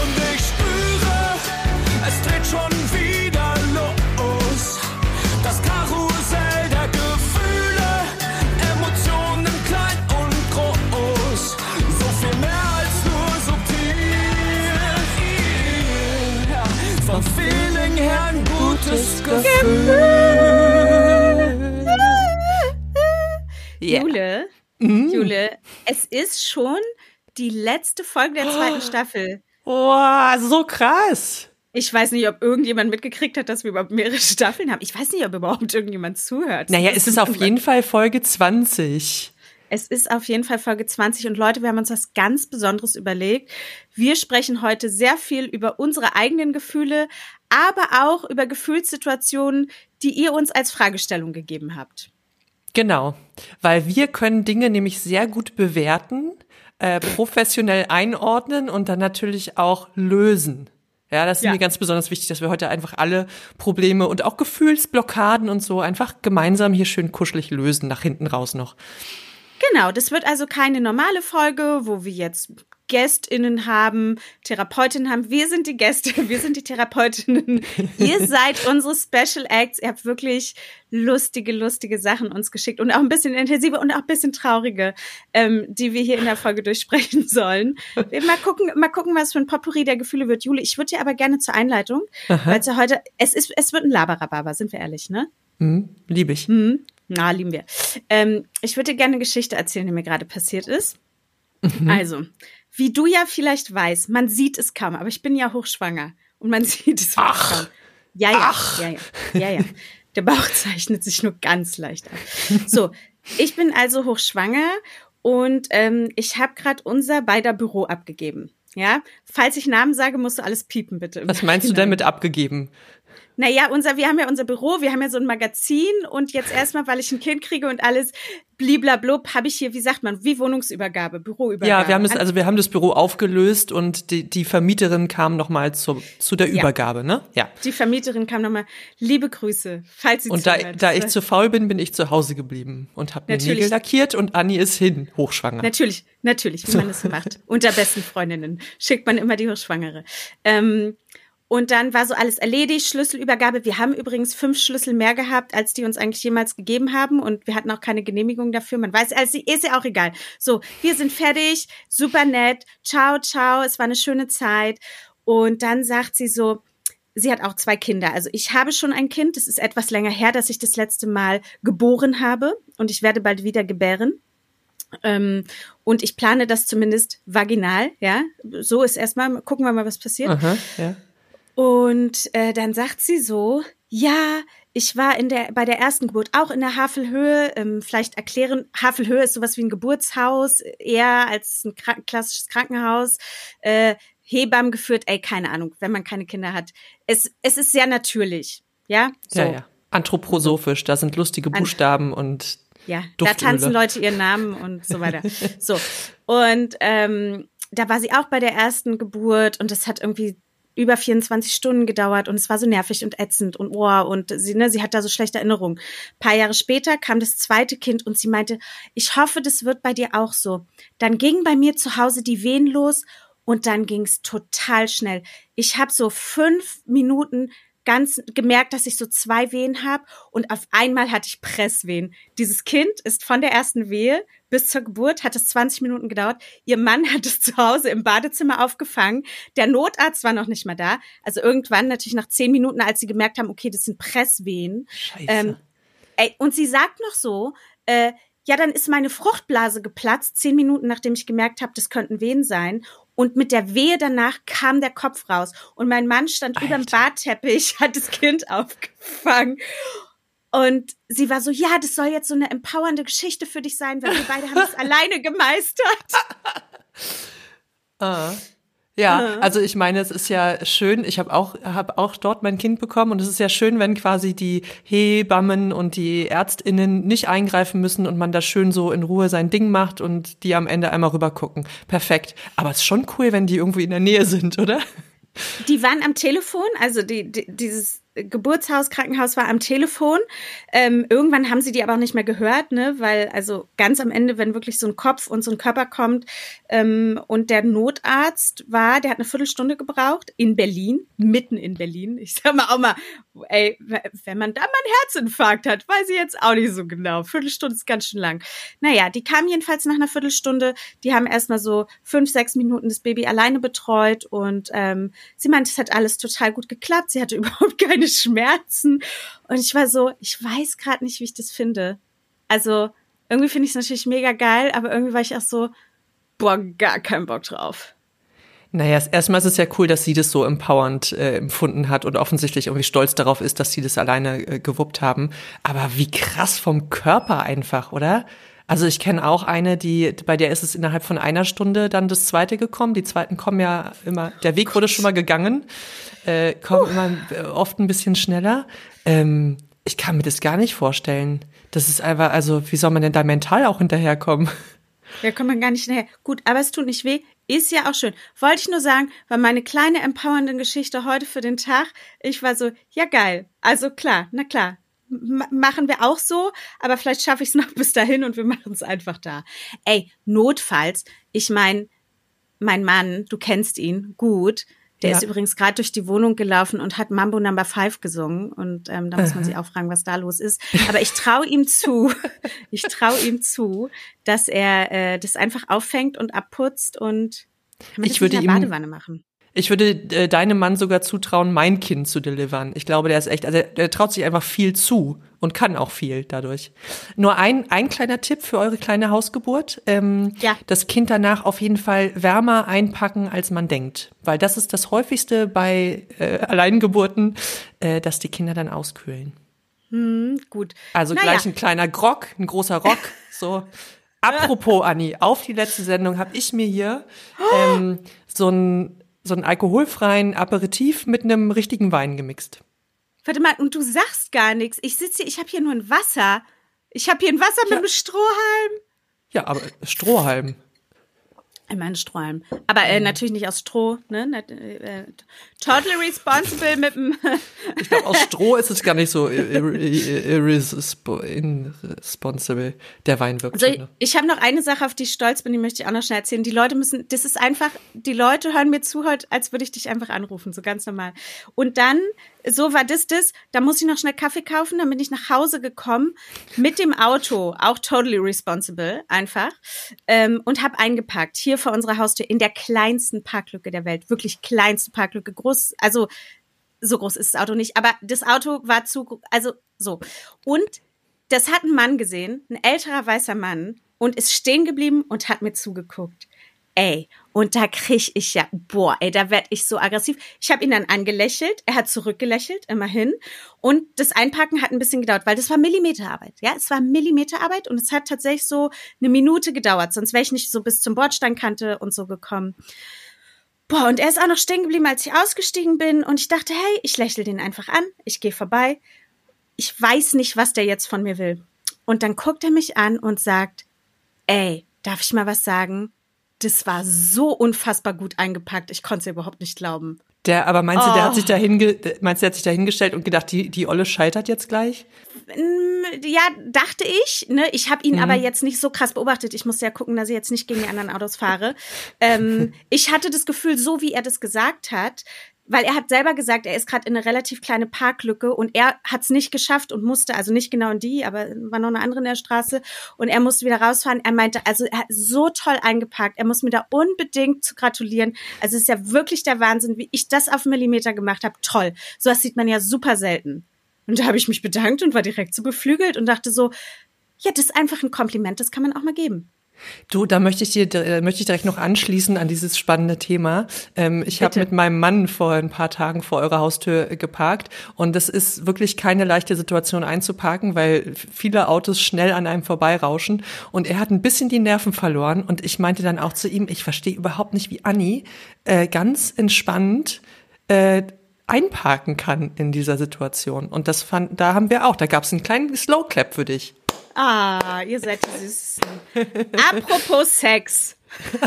Und ich spüre, es dreht schon wieder los. Das Karussell der Gefühle, Emotionen klein und groß. So viel mehr als nur subtil. Ja, vom Feeling her ein gutes Gefühl. Jule, Jule, es ist schon die letzte Folge der zweiten Staffel. Boah, so krass. Ich weiß nicht, ob irgendjemand mitgekriegt hat, dass wir überhaupt mehrere Staffeln haben. Ich weiß nicht, ob überhaupt irgendjemand zuhört. Naja, es ist auf jeden Fall Folge 20. Es ist auf jeden Fall Folge 20 und Leute, wir haben uns was ganz Besonderes überlegt. Wir sprechen heute sehr viel über unsere eigenen Gefühle, aber auch über Gefühlssituationen, die ihr uns als Fragestellung gegeben habt. Genau, weil wir können Dinge nämlich sehr gut bewerten, äh, professionell einordnen und dann natürlich auch lösen. Ja, das ist Ja. mir ganz besonders wichtig, dass wir heute einfach alle Probleme und auch Gefühlsblockaden und so einfach gemeinsam hier schön kuschelig lösen, nach hinten raus noch. Genau, das wird also keine normale Folge, wo wir jetzt GästInnen haben, Therapeutinnen haben. Wir sind die Gäste, wir sind die Therapeutinnen. Ihr seid unsere Special Acts. Ihr habt wirklich lustige, lustige Sachen uns geschickt und auch ein bisschen intensive und auch ein bisschen traurige, ähm, die wir hier in der Folge durchsprechen sollen. Wir mal gucken, mal gucken, was für ein Potpourri der Gefühle wird. Juli, ich würde dir aber gerne zur Einleitung, weil es ja heute, es ist, es wird ein Laberababa, sind wir ehrlich, ne? Hm, liebe ich. Na, lieben wir. Ähm, ich würde dir gerne eine Geschichte erzählen, die mir gerade passiert ist. Also, wie du ja vielleicht weißt, man sieht es kaum, aber ich bin ja hochschwanger und man sieht es Ach. kaum. Ja, ja, Ach. ja, ja, ja, ja. Der Bauch zeichnet sich nur ganz leicht ab. So, ich bin also hochschwanger und ähm, ich habe gerade unser beider Büro abgegeben. Ja, falls ich Namen sage, musst du alles piepen, bitte. Was meinst du denn mit abgegeben? Naja, unser, wir haben ja unser Büro, wir haben ja so ein Magazin und jetzt erstmal, weil ich ein Kind kriege und alles bliblablub, habe ich hier, wie sagt man, wie Wohnungsübergabe, Büroübergabe. Ja, wir haben das, An- also wir haben das Büro aufgelöst und die, die Vermieterin kam nochmal zu, zu der Ja. Übergabe, ne? Ja. Die Vermieterin kam nochmal, liebe Grüße, falls sie Und da, zuhört. da ich zu faul bin, bin ich zu Hause geblieben und habe mir Natürlich. Nägel lackiert und Anni ist hin, hochschwanger. Natürlich, natürlich, wie man das so macht. Unter besten Freundinnen schickt man immer die Hochschwangere. Ähm, und dann war so alles erledigt, Schlüsselübergabe. Wir haben übrigens fünf Schlüssel mehr gehabt, als die uns eigentlich jemals gegeben haben. Und wir hatten auch keine Genehmigung dafür. Man weiß, also ist ja auch egal. So, wir sind fertig, super nett. Ciao, ciao. Es war eine schöne Zeit. Und dann sagt sie so, sie hat auch zwei Kinder. Also ich habe schon ein Kind. Es ist etwas länger her, dass ich das letzte Mal geboren habe. Und ich werde bald wieder gebären. Ähm, und ich plane das zumindest vaginal, ja. So ist erstmal, gucken wir mal, was passiert. Aha, ja. Und äh, dann sagt sie so, ja, ich war in der bei der ersten Geburt auch in der Havelhöhe. Ähm, vielleicht erklären, Havelhöhe ist sowas wie ein Geburtshaus, eher als ein krank klassisches Krankenhaus. Äh, Hebammen geführt, ey, keine Ahnung, wenn man keine Kinder hat. Es, es ist sehr natürlich, ja. So. Ja, ja. Anthroposophisch, da sind lustige Buchstaben und Ja, da Duftöle. tanzen Leute ihren Namen und so weiter. So. Und ähm, da war sie auch bei der ersten Geburt und das hat irgendwie über 24 Stunden gedauert und es war so nervig und ätzend und oh, und sie, ne, sie hat da so schlechte Erinnerungen. Ein paar Jahre später kam das zweite Kind und sie meinte, ich hoffe, das wird bei dir auch so. Dann ging bei mir zu Hause die Wehen los und dann ging es total schnell. Ich habe so fünf Minuten ganz gemerkt, dass ich so zwei Wehen habe und auf einmal hatte ich Presswehen. Dieses Kind ist von der ersten Wehe bis zur Geburt hat es 20 Minuten gedauert. Ihr Mann hat es zu Hause im Badezimmer aufgefangen. Der Notarzt war noch nicht mal da. Also irgendwann natürlich nach zehn Minuten, als sie gemerkt haben, okay, das sind Presswehen. Scheiße. Ähm, ey, und sie sagt noch so, äh, ja, dann ist meine Fruchtblase geplatzt, zehn Minuten nachdem ich gemerkt habe, das könnten Wehen sein. Und mit der Wehe danach kam der Kopf raus. Und mein Mann stand über dem Alter. Badteppich, hat das Kind aufgefangen. Und sie war so, ja, das soll jetzt so eine empowernde Geschichte für dich sein, weil wir beide haben es alleine gemeistert. Ah. Ja, also ich meine, es ist ja schön, ich habe auch, hab auch dort mein Kind bekommen und es ist ja schön, wenn quasi die Hebammen und die ÄrztInnen nicht eingreifen müssen und man da schön so in Ruhe sein Ding macht und die am Ende einmal rüber gucken. Perfekt. Aber es ist schon cool, wenn die irgendwie in der Nähe sind, oder? Die waren am Telefon, also die, die, dieses Geburtshaus, Krankenhaus war am Telefon. Ähm, irgendwann haben sie die aber auch nicht mehr gehört, ne? Weil also ganz am Ende, wenn wirklich so ein Kopf und so ein Körper kommt ähm, und der Notarzt war, der hat eine Viertelstunde gebraucht in Berlin, mitten in Berlin. Ich sag mal auch mal, ey, wenn man da mal einen Herzinfarkt hat, weiß ich jetzt auch nicht so genau. Viertelstunde ist ganz schön lang. Naja, die kamen jedenfalls nach einer Viertelstunde. Die haben erstmal so fünf, sechs Minuten das Baby alleine betreut und ähm, sie meinte, es hat alles total gut geklappt. Sie hatte überhaupt keine Schmerzen. Und ich war so, ich weiß gerade nicht, wie ich das finde. Also irgendwie finde ich es natürlich mega geil, aber irgendwie war ich auch so, boah, gar keinen Bock drauf. Naja, erstmal ist es ja cool, dass sie das so empowernd äh, empfunden hat und offensichtlich irgendwie stolz darauf ist, dass sie das alleine äh, gewuppt haben. Aber wie krass vom Körper einfach, oder? Also ich kenne auch eine, die bei der ist es innerhalb von einer Stunde dann das zweite gekommen. Die zweiten kommen ja immer, der Weg wurde schon mal gegangen, äh, kommen uh. immer äh, oft ein bisschen schneller. Ähm, ich kann mir das gar nicht vorstellen. Das ist einfach, also wie soll man denn da mental auch hinterherkommen? Ja, kommt man gar nicht hinterher. Gut, aber es tut nicht weh. Ist ja auch schön. Wollte ich nur sagen, war meine kleine empowernde Geschichte heute für den Tag. Ich war so, ja geil. Also klar, na klar, machen wir auch so, aber vielleicht schaffe ich es noch bis dahin und wir machen es einfach da. Ey, notfalls, ich meine, mein Mann, du kennst ihn gut, der ja. ist übrigens gerade durch die Wohnung gelaufen und hat Mambo Number Five gesungen. Und ähm, da muss man sich auch fragen, was da los ist. Aber ich traue ihm zu, ich traue ihm zu, dass er äh, das einfach auffängt und abputzt und kann man ich das würde in der Badewanne machen. Ich würde äh, deinem Mann sogar zutrauen, mein Kind zu delivern. Ich glaube, der ist echt, also der, traut sich einfach viel zu und kann auch viel dadurch. Nur ein, ein kleiner Tipp für eure kleine Hausgeburt. Ähm, ja. Das Kind danach auf jeden Fall wärmer einpacken, als man denkt. Weil das ist das häufigste bei äh, Alleingeburten, äh, dass die Kinder dann auskühlen. Hm, gut. Also naja. gleich ein kleiner Grock, ein großer Rock, so. Apropos, Anni, auf die letzte Sendung habe ich mir hier ähm, so ein so einen alkoholfreien Aperitif mit einem richtigen Wein gemixt. Warte mal, und du sagst gar nichts. Ich sitze hier, ich habe hier nur ein Wasser. Ich habe hier ein Wasser ja. mit einem Strohhalm. Ja, aber Strohhalm. Ich meine Strohhalm. Aber äh, natürlich nicht aus Stroh, ne? Äh, totally responsible mit dem. ich glaube, aus Stroh ist es gar nicht so irresponsible. Der Wein wirkt. Also, ich habe noch eine Sache, auf die ich stolz bin, die möchte ich auch noch schnell erzählen. Die Leute müssen, das ist einfach, die Leute hören mir zu, als würde ich dich einfach anrufen, so ganz normal. Und dann so war das das. Da muss ich noch schnell Kaffee kaufen, dann bin ich nach Hause gekommen mit dem Auto, auch totally responsible, einfach, ähm, und habe eingepackt hier vor unserer Haustür in der kleinsten Parklücke der Welt, wirklich kleinste Parklücke, groß, also so groß ist das Auto nicht, aber das Auto war zu, also so. Und das hat ein Mann gesehen, ein älterer weißer Mann, und ist stehen geblieben und hat mir zugeguckt. Ey, und da krieg ich ja, boah, ey, da werd ich so aggressiv. Ich habe ihn dann angelächelt, er hat zurückgelächelt, immerhin. Und das Einpacken hat ein bisschen gedauert, weil das war Millimeterarbeit. Ja, es war Millimeterarbeit und es hat tatsächlich so eine Minute gedauert, sonst wäre ich nicht so bis zum Bordsteinkante und so gekommen. Boah, und er ist auch noch stehen geblieben, als ich ausgestiegen bin. Und ich dachte, hey, ich lächle den einfach an, ich gehe vorbei. Ich weiß nicht, was der jetzt von mir will. Und dann guckt er mich an und sagt, ey, darf ich mal was sagen? Das war so unfassbar gut eingepackt. Ich konnte es überhaupt nicht glauben. Der, aber meinst du, oh. der hat sich da hinge, meinst du, der hat sich da hingestellt und gedacht, die, die Olle scheitert jetzt gleich? Ja, dachte ich. Ne? Ich habe ihn mhm. aber jetzt nicht so krass beobachtet. Ich musste ja gucken, dass ich jetzt nicht gegen die anderen Autos fahre. ähm, ich hatte das Gefühl, so wie er das gesagt hat, weil er hat selber gesagt, er ist gerade in eine relativ kleine Parklücke und er hat es nicht geschafft und musste, also nicht genau in die, aber war noch eine andere in der Straße und er musste wieder rausfahren. Er meinte, also er hat so toll eingepackt, er muss mir da unbedingt zu gratulieren. Also es ist ja wirklich der Wahnsinn, wie ich das auf Millimeter gemacht habe. Toll. So was sieht man ja super selten. Und da habe ich mich bedankt und war direkt so beflügelt und dachte so, ja, das ist einfach ein Kompliment, das kann man auch mal geben. Du, da möchte ich dir äh, möchte ich direkt noch anschließen an dieses spannende Thema. Ähm, ich habe mit meinem Mann vor ein paar Tagen vor eurer Haustür geparkt und das ist wirklich keine leichte Situation einzuparken, weil viele Autos schnell an einem vorbeirauschen und er hat ein bisschen die Nerven verloren und ich meinte dann auch zu ihm, ich verstehe überhaupt nicht, wie Anni äh, ganz entspannt äh, einparken kann in dieser Situation. Und das fand, da haben wir auch, da gab es einen kleinen Slow Clap für dich. Ah, ihr seid die Süßesten. Apropos Sex.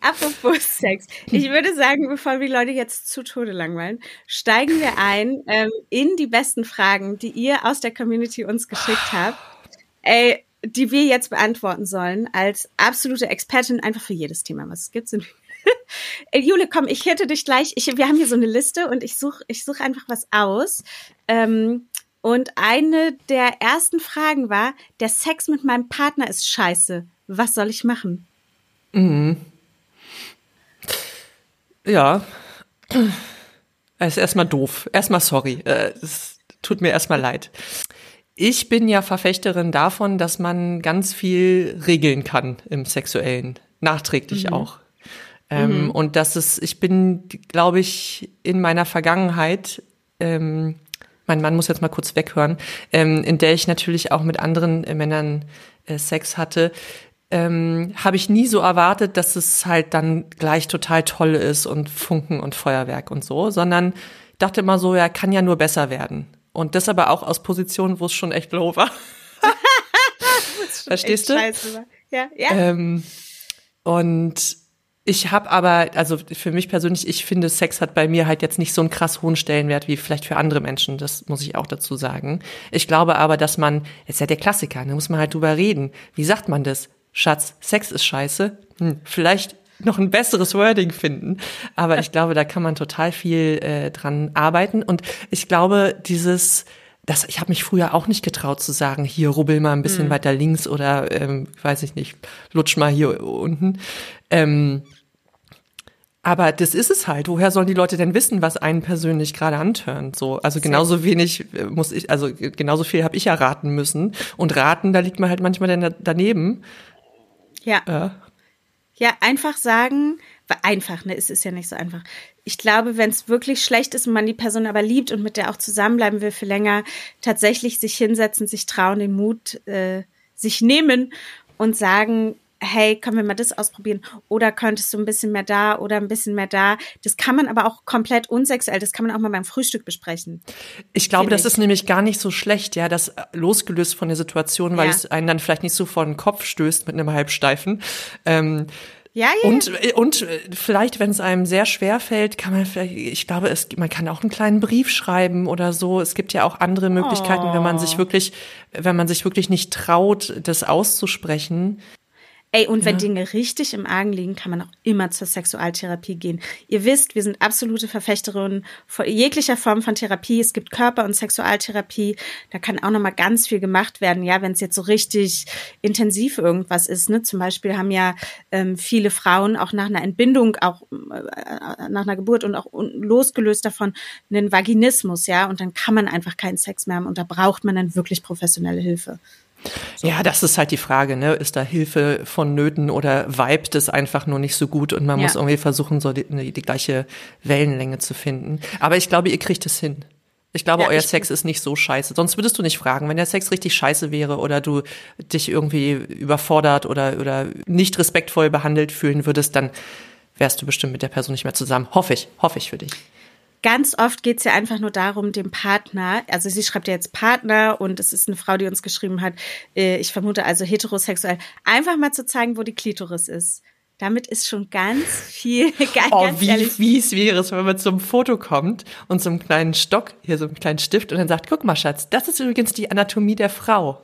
Apropos Sex. Ich würde sagen, bevor wir Leute jetzt zu Tode langweilen, steigen wir ein ähm, in die besten Fragen, die ihr aus der Community uns geschickt habt. Ey, die wir jetzt beantworten sollen, als absolute Expertin einfach für jedes Thema, was es gibt. Sind Jule, komm, ich hätte dich gleich. Ich, wir haben hier so eine Liste und ich suche ich such einfach was aus. Ähm, und eine der ersten Fragen war, der Sex mit meinem Partner ist scheiße. Was soll ich machen? Mhm. Ja. Es ist erstmal doof. Erstmal sorry. Äh, es tut mir erstmal leid. Ich bin ja Verfechterin davon, dass man ganz viel regeln kann im Sexuellen. Nachträglich mhm. auch. Ähm, mhm. Und das ist, ich bin, glaube ich, in meiner Vergangenheit, ähm, mein Mann muss jetzt mal kurz weghören, ähm, in der ich natürlich auch mit anderen äh, Männern äh, Sex hatte, ähm, habe ich nie so erwartet, dass es halt dann gleich total toll ist und Funken und Feuerwerk und so, sondern dachte immer so, ja, kann ja nur besser werden. Und das aber auch aus Positionen, wo es schon echt low war. Verstehst du? Ja, ja. Ähm, und ich habe aber, also für mich persönlich, ich finde, Sex hat bei mir halt jetzt nicht so einen krass hohen Stellenwert wie vielleicht für andere Menschen. Das muss ich auch dazu sagen. Ich glaube aber, dass man, ist ja der Klassiker, da muss man halt drüber reden. Wie sagt man das? Schatz, Sex ist scheiße. Hm, vielleicht noch ein besseres Wording finden. Aber ich glaube, da kann man total viel äh, dran arbeiten. Und ich glaube, dieses, das, ich habe mich früher auch nicht getraut zu sagen, hier rubbel mal ein bisschen mhm. weiter links oder ähm, weiß ich nicht, lutsch mal hier unten. Ähm, aber das ist es halt. Woher sollen die Leute denn wissen, was einen persönlich gerade antörnt? So, also genauso wenig äh, muss ich, also genauso viel habe ich ja raten müssen. Und raten, da liegt man halt manchmal dann daneben. Ja. Äh. Ja, einfach sagen, einfach, ne, es ist ja nicht so einfach. Ich glaube, wenn es wirklich schlecht ist und man die Person aber liebt und mit der auch zusammenbleiben will für länger, tatsächlich sich hinsetzen, sich trauen, den Mut äh, sich nehmen und sagen, hey, können wir mal das ausprobieren? Oder könntest du ein bisschen mehr da oder ein bisschen mehr da? Das kann man aber auch komplett unsexuell, das kann man auch mal beim Frühstück besprechen. Ich glaube, das ist nämlich gar nicht so schlecht, ja, das äh, losgelöst von der Situation, weil ja. es einen dann vielleicht nicht so vor den Kopf stößt mit einem Halbsteifen. Ähm, ja, ja. Und, äh, und äh, vielleicht, wenn es einem sehr schwer fällt, kann man vielleicht, ich glaube, es, man kann auch einen kleinen Brief schreiben oder so. Es gibt ja auch andere Möglichkeiten, oh. wenn man sich oh. wirklich, wenn man sich wirklich nicht traut, das auszusprechen, Ey, und ja. wenn Dinge richtig im Argen liegen, kann man auch immer zur Sexualtherapie gehen. Ihr wisst, wir sind absolute Verfechterinnen von jeglicher Form von Therapie. Es gibt Körper- und Sexualtherapie. Da kann auch noch mal ganz viel gemacht werden. Ja, wenn es jetzt so richtig intensiv irgendwas ist. Ne? Zum Beispiel haben ja ähm, viele Frauen auch nach einer Entbindung, auch äh, nach einer Geburt und auch losgelöst davon einen Vaginismus. Ja, und dann kann man einfach keinen Sex mehr haben. Und da braucht man dann wirklich professionelle Hilfe. So. Ja, das ist halt die Frage, ne? Ist da Hilfe vonnöten oder vibet es einfach nur nicht so gut und man ja. muss irgendwie versuchen, so die, ne, die, gleiche Wellenlänge zu finden. Aber ich glaube, ihr kriegt es hin. Ich glaube, ja, euer ich Sex ist nicht so scheiße. Sonst würdest du nicht fragen, wenn der Sex richtig scheiße wäre oder du dich irgendwie überfordert oder, oder nicht respektvoll behandelt fühlen würdest, dann wärst du bestimmt mit der Person nicht mehr zusammen. Hoffe ich, hoffe ich für dich ganz oft geht es ja einfach nur darum, dem Partner, also sie schreibt ja jetzt Partner und es ist eine Frau, die uns geschrieben hat, äh, ich vermute also heterosexuell, einfach mal zu zeigen, wo die Klitoris ist. Damit ist schon ganz viel, ganz, oh, ganz wie fies wäre es, wenn man zum Foto kommt und so einen kleinen Stock, hier so einen kleinen Stift und dann sagt, guck mal, Schatz, das ist übrigens die Anatomie der Frau.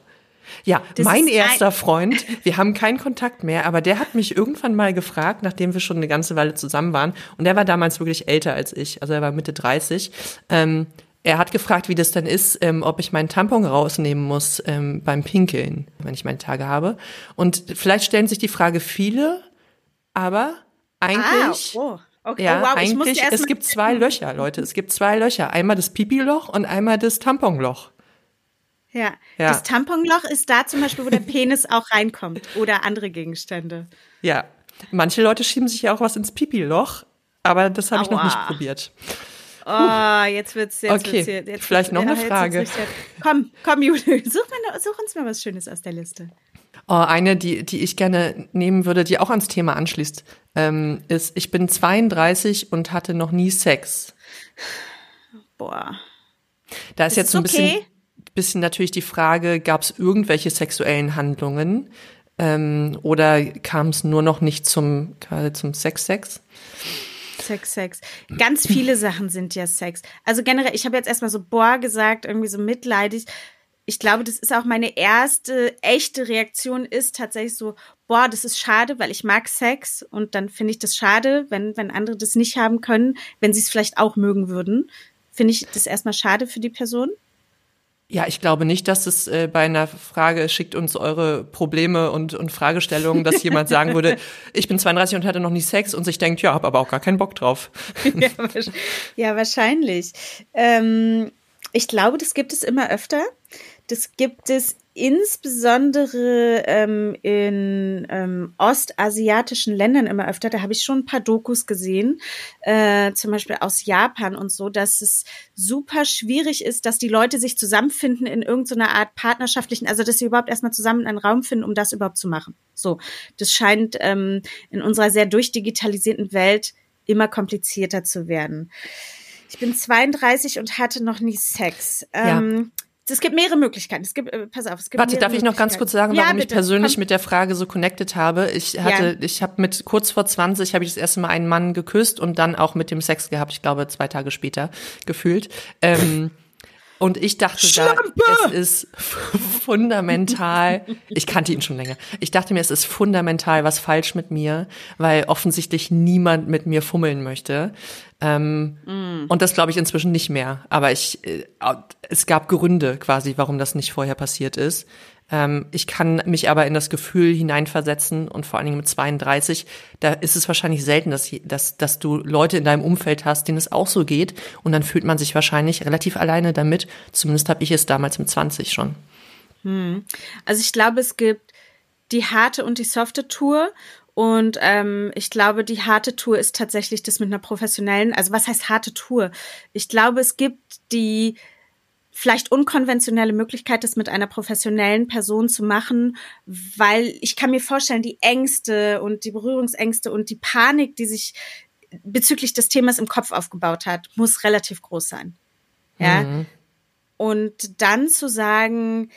Ja, das mein erster Freund, wir haben keinen Kontakt mehr, aber der hat mich irgendwann mal gefragt, nachdem wir schon eine ganze Weile zusammen waren, und der war damals wirklich älter als ich, also er war Mitte 30. Ähm, er hat gefragt, wie das denn ist, ähm, ob ich meinen Tampon rausnehmen muss ähm, beim Pinkeln, wenn ich meine Tage habe. Und vielleicht stellen sich die Frage viele, aber eigentlich. Ah, oh. Okay, ja, wow, eigentlich, es gibt zwei Löcher, Leute. Es gibt zwei Löcher. Einmal das Pipi-Loch und einmal das Tamponloch. Ja. ja. Das Tamponloch ist da zum Beispiel, wo der Penis auch reinkommt oder andere Gegenstände. Ja. Manche Leute schieben sich ja auch was ins Pipi-Loch, aber das habe ich noch nicht probiert. Oh, jetzt wird's jetzt okay. Wird's jetzt Vielleicht noch eine Frage. Komm, komm, Jule, such, mal, such uns mal was Schönes aus der Liste. Oh, eine, die, die ich gerne nehmen würde, die auch ans Thema anschließt, ähm, ist, ich bin 32 und hatte noch nie Sex. Boah. Da ist, ist jetzt so ein okay? Bisschen natürlich die Frage, gab es irgendwelche sexuellen Handlungen? Ähm, oder kam es nur noch nicht zum, quasi zum Sex-Sex? Sex, Sex. Ganz viele Sachen sind ja Sex. Also generell, ich habe jetzt erstmal so boah gesagt, irgendwie so mitleidig. Ich glaube, das ist auch meine erste echte Reaktion ist tatsächlich so, boah, das ist schade, weil ich mag Sex und dann finde ich das schade, wenn, wenn andere das nicht haben können, wenn sie es vielleicht auch mögen würden. Finde ich das erstmal schade für die Person. Ja, ich glaube nicht, dass es äh, bei einer Frage schickt uns eure Probleme und, und Fragestellungen, dass jemand sagen würde, ich bin 32 und hatte noch nie Sex und sich denkt, ja, habe aber auch gar keinen Bock drauf. ja, ja, wahrscheinlich. Ähm, ich glaube, das gibt es immer öfter. Das gibt es insbesondere ähm, in ähm, ostasiatischen Ländern immer öfter. Da habe ich schon ein paar Dokus gesehen, äh, zum Beispiel aus Japan und so, dass es super schwierig ist, dass die Leute sich zusammenfinden in irgendeiner Art partnerschaftlichen, also dass sie überhaupt erstmal zusammen einen Raum finden, um das überhaupt zu machen. So, das scheint ähm, in unserer sehr durchdigitalisierten Welt immer komplizierter zu werden. Ich bin 32 und hatte noch nie Sex. Ähm, ja. Es gibt mehrere Möglichkeiten. Es gibt, äh, pass auf, es gibt Warte, darf ich noch ganz kurz sagen, warum ja, ich persönlich Komm. mit der Frage so connected habe? Ich hatte, ja. ich habe mit kurz vor 20 habe ich das erste Mal einen Mann geküsst und dann auch mit dem Sex gehabt. Ich glaube zwei Tage später gefühlt. Ähm, und ich dachte Schlampe! da, es ist fundamental, ich kannte ihn schon länger, ich dachte mir, es ist fundamental was falsch mit mir, weil offensichtlich niemand mit mir fummeln möchte. Ähm, mm. Und das glaube ich inzwischen nicht mehr. Aber ich, äh, es gab Gründe quasi, warum das nicht vorher passiert ist. Ähm, ich kann mich aber in das Gefühl hineinversetzen und vor allen Dingen mit 32, da ist es wahrscheinlich selten, dass, dass, dass du Leute in deinem Umfeld hast, denen es auch so geht und dann fühlt man sich wahrscheinlich relativ alleine damit. Zumindest habe ich es damals mit 20 schon. Hm. Also ich glaube, es gibt die harte und die softe Tour und ähm, ich glaube, die harte Tour ist tatsächlich das mit einer professionellen, also was heißt harte Tour? Ich glaube, es gibt die vielleicht unkonventionelle Möglichkeit, das mit einer professionellen Person zu machen, weil ich kann mir vorstellen, die Ängste und die Berührungsängste und die Panik, die sich bezüglich des Themas im Kopf aufgebaut hat, muss relativ groß sein. Ja. Mhm. Und dann zu sagen,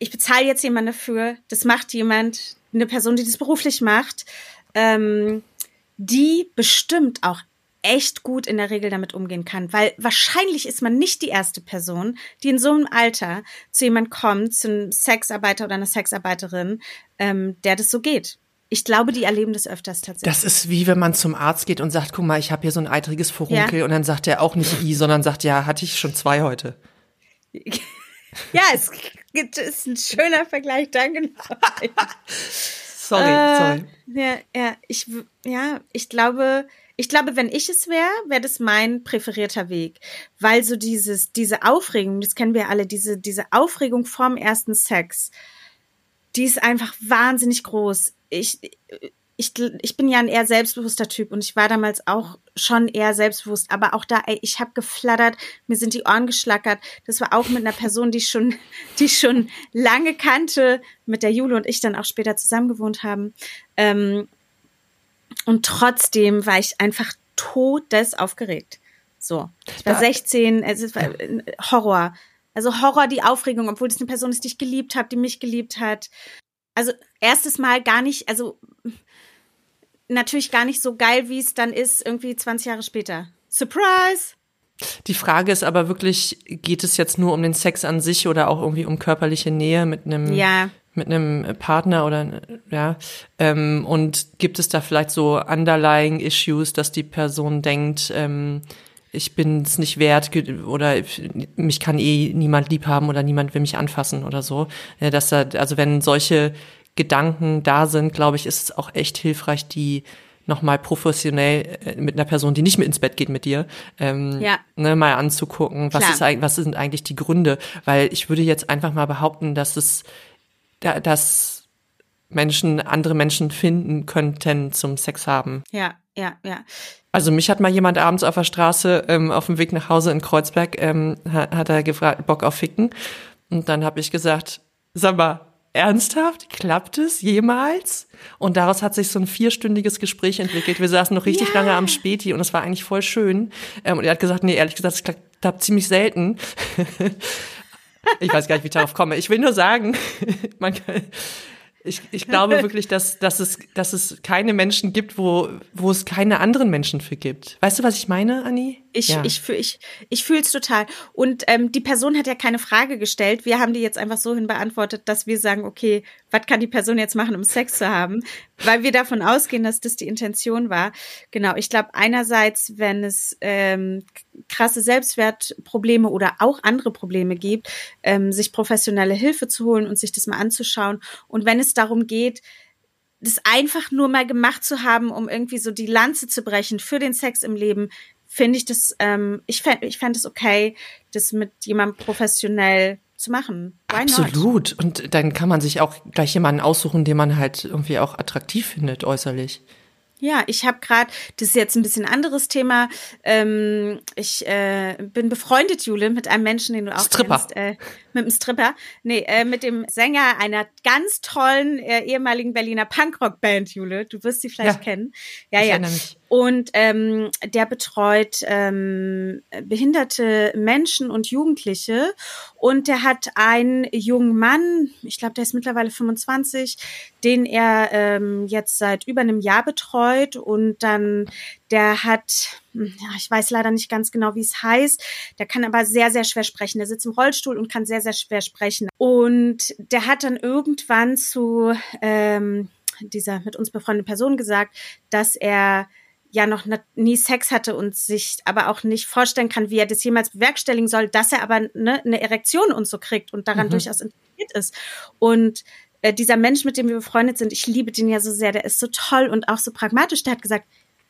ich bezahle jetzt jemanden dafür, das macht jemand, eine Person, die das beruflich macht, ähm, die bestimmt auch echt gut in der Regel damit umgehen kann, weil wahrscheinlich ist man nicht die erste Person, die in so einem Alter zu jemand kommt, zu einem Sexarbeiter oder einer Sexarbeiterin, ähm, der das so geht. Ich glaube, die erleben das öfters tatsächlich. Das ist wie wenn man zum Arzt geht und sagt, guck mal, ich habe hier so ein eitriges Furunkel ja. und dann sagt er auch nicht i, sondern sagt, ja, hatte ich schon zwei heute. ja, es ist ein schöner Vergleich, danke. sorry, äh, sorry. Ja, ja, ich, ja, ich glaube, ich glaube, wenn ich es wäre, wäre das mein präferierter Weg, weil so dieses, diese Aufregung, das kennen wir alle, diese, diese Aufregung vorm ersten Sex, die ist einfach wahnsinnig groß. Ich, ich, ich bin ja ein eher selbstbewusster Typ und ich war damals auch schon eher selbstbewusst, aber auch da, ey, ich habe geflattert, mir sind die Ohren geschlackert. Das war auch mit einer Person, die schon, die schon lange kannte, mit der Jule und ich dann auch später zusammen gewohnt haben. Ähm, und trotzdem war ich einfach todes aufgeregt. So. Ich war 16, es war Horror. Also Horror, die Aufregung, obwohl es eine Person ist, die ich geliebt habe, die mich geliebt hat. Also erstes Mal gar nicht, also natürlich gar nicht so geil, wie es dann ist, irgendwie 20 Jahre später. Surprise! Die Frage ist aber wirklich, geht es jetzt nur um den Sex an sich oder auch irgendwie um körperliche Nähe mit einem ja mit einem Partner oder ja ähm, und gibt es da vielleicht so underlying Issues, dass die Person denkt, ähm, ich bin es nicht wert oder mich kann eh niemand lieb haben oder niemand will mich anfassen oder so. Dass da, also wenn solche Gedanken da sind, glaube ich, ist es auch echt hilfreich, die nochmal professionell äh, mit einer Person, die nicht mit ins Bett geht mit dir, ähm, ja. ne, mal anzugucken, was, ist, was sind eigentlich die Gründe. Weil ich würde jetzt einfach mal behaupten, dass es da, dass Menschen andere Menschen finden könnten zum Sex haben. Ja, ja, ja. Also mich hat mal jemand abends auf der Straße ähm, auf dem Weg nach Hause in Kreuzberg ähm, hat, hat er gefragt Bock auf Ficken und dann habe ich gesagt, sag mal, ernsthaft? Klappt es jemals? Und daraus hat sich so ein vierstündiges Gespräch entwickelt. Wir saßen noch richtig ja. lange am Späti und es war eigentlich voll schön. Ähm, und er hat gesagt, nee, ehrlich gesagt, es klappt ziemlich selten. Ich weiß gar nicht, wie ich darauf komme. Ich will nur sagen, man kann, ich, ich glaube wirklich, dass, dass, es, dass es keine Menschen gibt, wo, wo es keine anderen Menschen für gibt. Weißt du, was ich meine, Anni? Ich, Ja. ich, fühl- ich, ich fühle es total. Und ähm, die Person hat ja keine Frage gestellt. Wir haben die jetzt einfach so hin beantwortet, dass wir sagen, okay, was kann die Person jetzt machen, um Sex zu haben? Weil wir davon ausgehen, dass das die Intention war. Genau, ich glaube einerseits, wenn es ähm, krasse Selbstwertprobleme oder auch andere Probleme gibt, ähm, sich professionelle Hilfe zu holen und sich das mal anzuschauen. Und wenn es darum geht, das einfach nur mal gemacht zu haben, um irgendwie so die Lanze zu brechen für den Sex im Leben, finde ich das, ähm, ich fände ich fänd es okay, das mit jemandem professionell zu machen. Why not? Absolut. Und dann kann man sich auch gleich jemanden aussuchen, den man halt irgendwie auch attraktiv findet, äußerlich. Ja, ich habe gerade, das ist jetzt ein bisschen anderes Thema. Ähm, ich äh, bin befreundet, Jule, mit einem Menschen, den du auch Stripper. kennst. Äh, mit dem Stripper. Nee, äh, mit dem Sänger einer ganz tollen äh, ehemaligen Berliner Punkrock-Band, Jule. Du wirst sie vielleicht Ja. kennen. Ja, Ich ja. mich. Und ähm, der betreut ähm, behinderte Menschen und Jugendliche. Und der hat einen jungen Mann, ich glaube, der ist mittlerweile 25, den er ähm, jetzt seit über einem Jahr betreut. Und dann, der hat, hm, ja, ich weiß leider nicht ganz genau, wie es heißt. Der kann aber sehr, sehr schwer sprechen. Der sitzt im Rollstuhl und kann sehr, sehr schwer sprechen. Und der hat dann irgendwann zu ähm, dieser mit uns befreundeten Person gesagt, dass er ja noch nie Sex hatte und sich aber auch nicht vorstellen kann, wie er das jemals bewerkstelligen soll, dass er aber ne, eine Erektion und so kriegt und daran durchaus interessiert ist. Und äh, dieser Mensch, mit dem wir befreundet sind, ich liebe den ja so sehr, der ist so toll und auch so pragmatisch, der hat gesagt,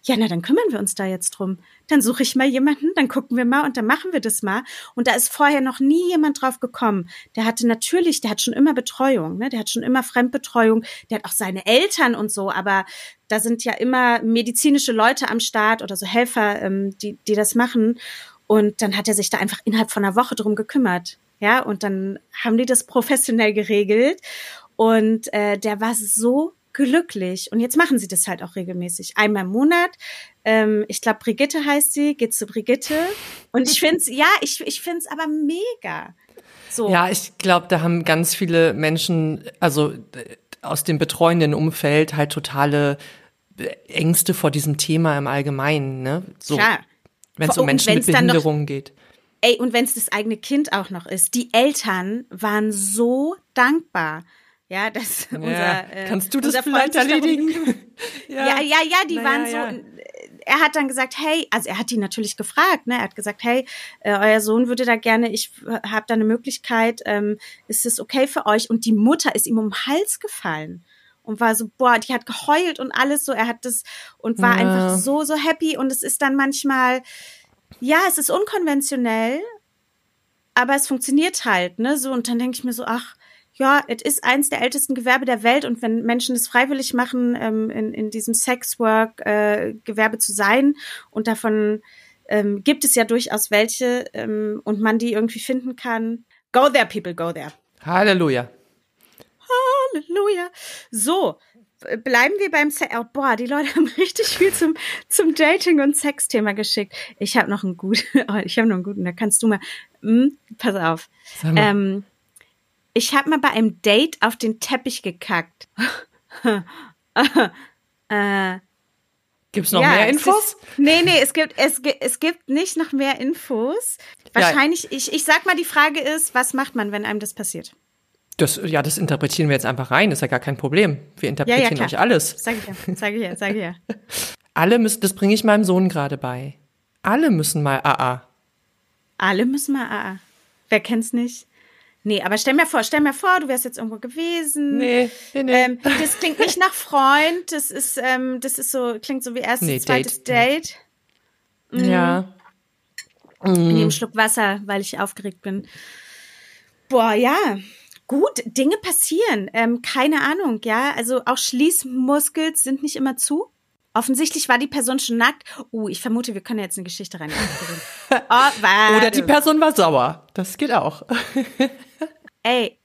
ja, na, dann kümmern wir uns da jetzt drum. Dann suche ich mal jemanden, dann gucken wir mal und dann machen wir das mal. Und da ist vorher noch nie jemand drauf gekommen. Der hatte natürlich, der hat schon immer Betreuung, ne? Der hat schon immer Fremdbetreuung, der hat auch seine Eltern und so, aber da sind ja immer medizinische Leute am Start oder so Helfer, ähm, die, die das machen. Und dann hat er sich da einfach innerhalb von einer Woche drum gekümmert. Ja, und dann haben die das professionell geregelt. Und äh, der war so glücklich. Und jetzt machen sie das halt auch regelmäßig. Einmal im Monat. Ähm, ich glaube, Brigitte heißt sie, geht zu Brigitte. Und ich finde es, ja, ich, ich finde es aber mega. So. Ja, ich glaube, da haben ganz viele Menschen, also aus dem betreuenden Umfeld, halt totale äh, Ängste vor diesem Thema im Allgemeinen, ne? So, Klar. wenn es um Menschen mit Behinderungen geht. Ey, und wenn es das eigene Kind auch noch ist, die Eltern waren so dankbar. Ja, das Ja, unser, äh, Kannst du das vielleicht erledigen? Ja, ja, ja, die Naja, waren so. ja. Er hat dann gesagt, hey, also er hat die natürlich gefragt, ne? Er hat gesagt, hey, äh, euer Sohn würde da gerne, ich habe da eine Möglichkeit, ähm, ist es okay für euch? Und die Mutter ist ihm um den Hals gefallen und war so, boah, die hat geheult und alles so. Er hat das und war Ja. einfach so, so happy. Und es ist dann manchmal, ja, es ist unkonventionell, aber es funktioniert halt, ne? So, und dann denke ich mir so, ach, ja, es ist eins der ältesten Gewerbe der Welt und wenn Menschen es freiwillig machen, ähm, in, in diesem Sexwork-Gewerbe zu sein und davon ähm, gibt es ja durchaus welche ähm, und man die irgendwie finden kann. Go there, people, go there. Halleluja. Halleluja. So, bleiben wir beim Sex. Oh, boah, die Leute haben richtig viel zum, zum Dating- und Sex-Thema geschickt. Ich habe noch einen guten, oh, ich habe noch einen guten, da kannst du mal, hm, pass auf. Ähm, ich habe mal bei einem Date auf den Teppich gekackt. äh, Gibt's noch ja, mehr es Infos? Ist, nee, nee, es gibt, es, es gibt nicht noch mehr Infos. Wahrscheinlich, ich, ich sag mal, die Frage ist, was macht man, wenn einem das passiert? Das, ja, das interpretieren wir jetzt einfach rein, ist ja gar kein Problem. Wir interpretieren klar. euch alles. Sag ich ja, sag ich ja, sag ich ja. Alle müssen, das bringe ich meinem Sohn gerade bei. Alle müssen mal AA. Alle müssen mal AA. Wer kennt's nicht? Nee, aber stell mir vor, stell mir vor, du wärst jetzt irgendwo gewesen. Nee, nee, nee. Ähm, das klingt nicht nach Freund, das ist, ähm, das ist so, klingt so wie erstes, Nee, zweites Date. Date. ja. Ich nehme einen Schluck Wasser, weil ich aufgeregt bin. Boah, ja. Gut, Dinge passieren. Ähm, keine Ahnung, ja. Also auch Schließmuskeln sind nicht immer zu. Offensichtlich war die Person schon nackt. Uh, ich vermute, wir können jetzt eine Geschichte rein. oh. Oder die Person war sauer. Das geht auch. Ey,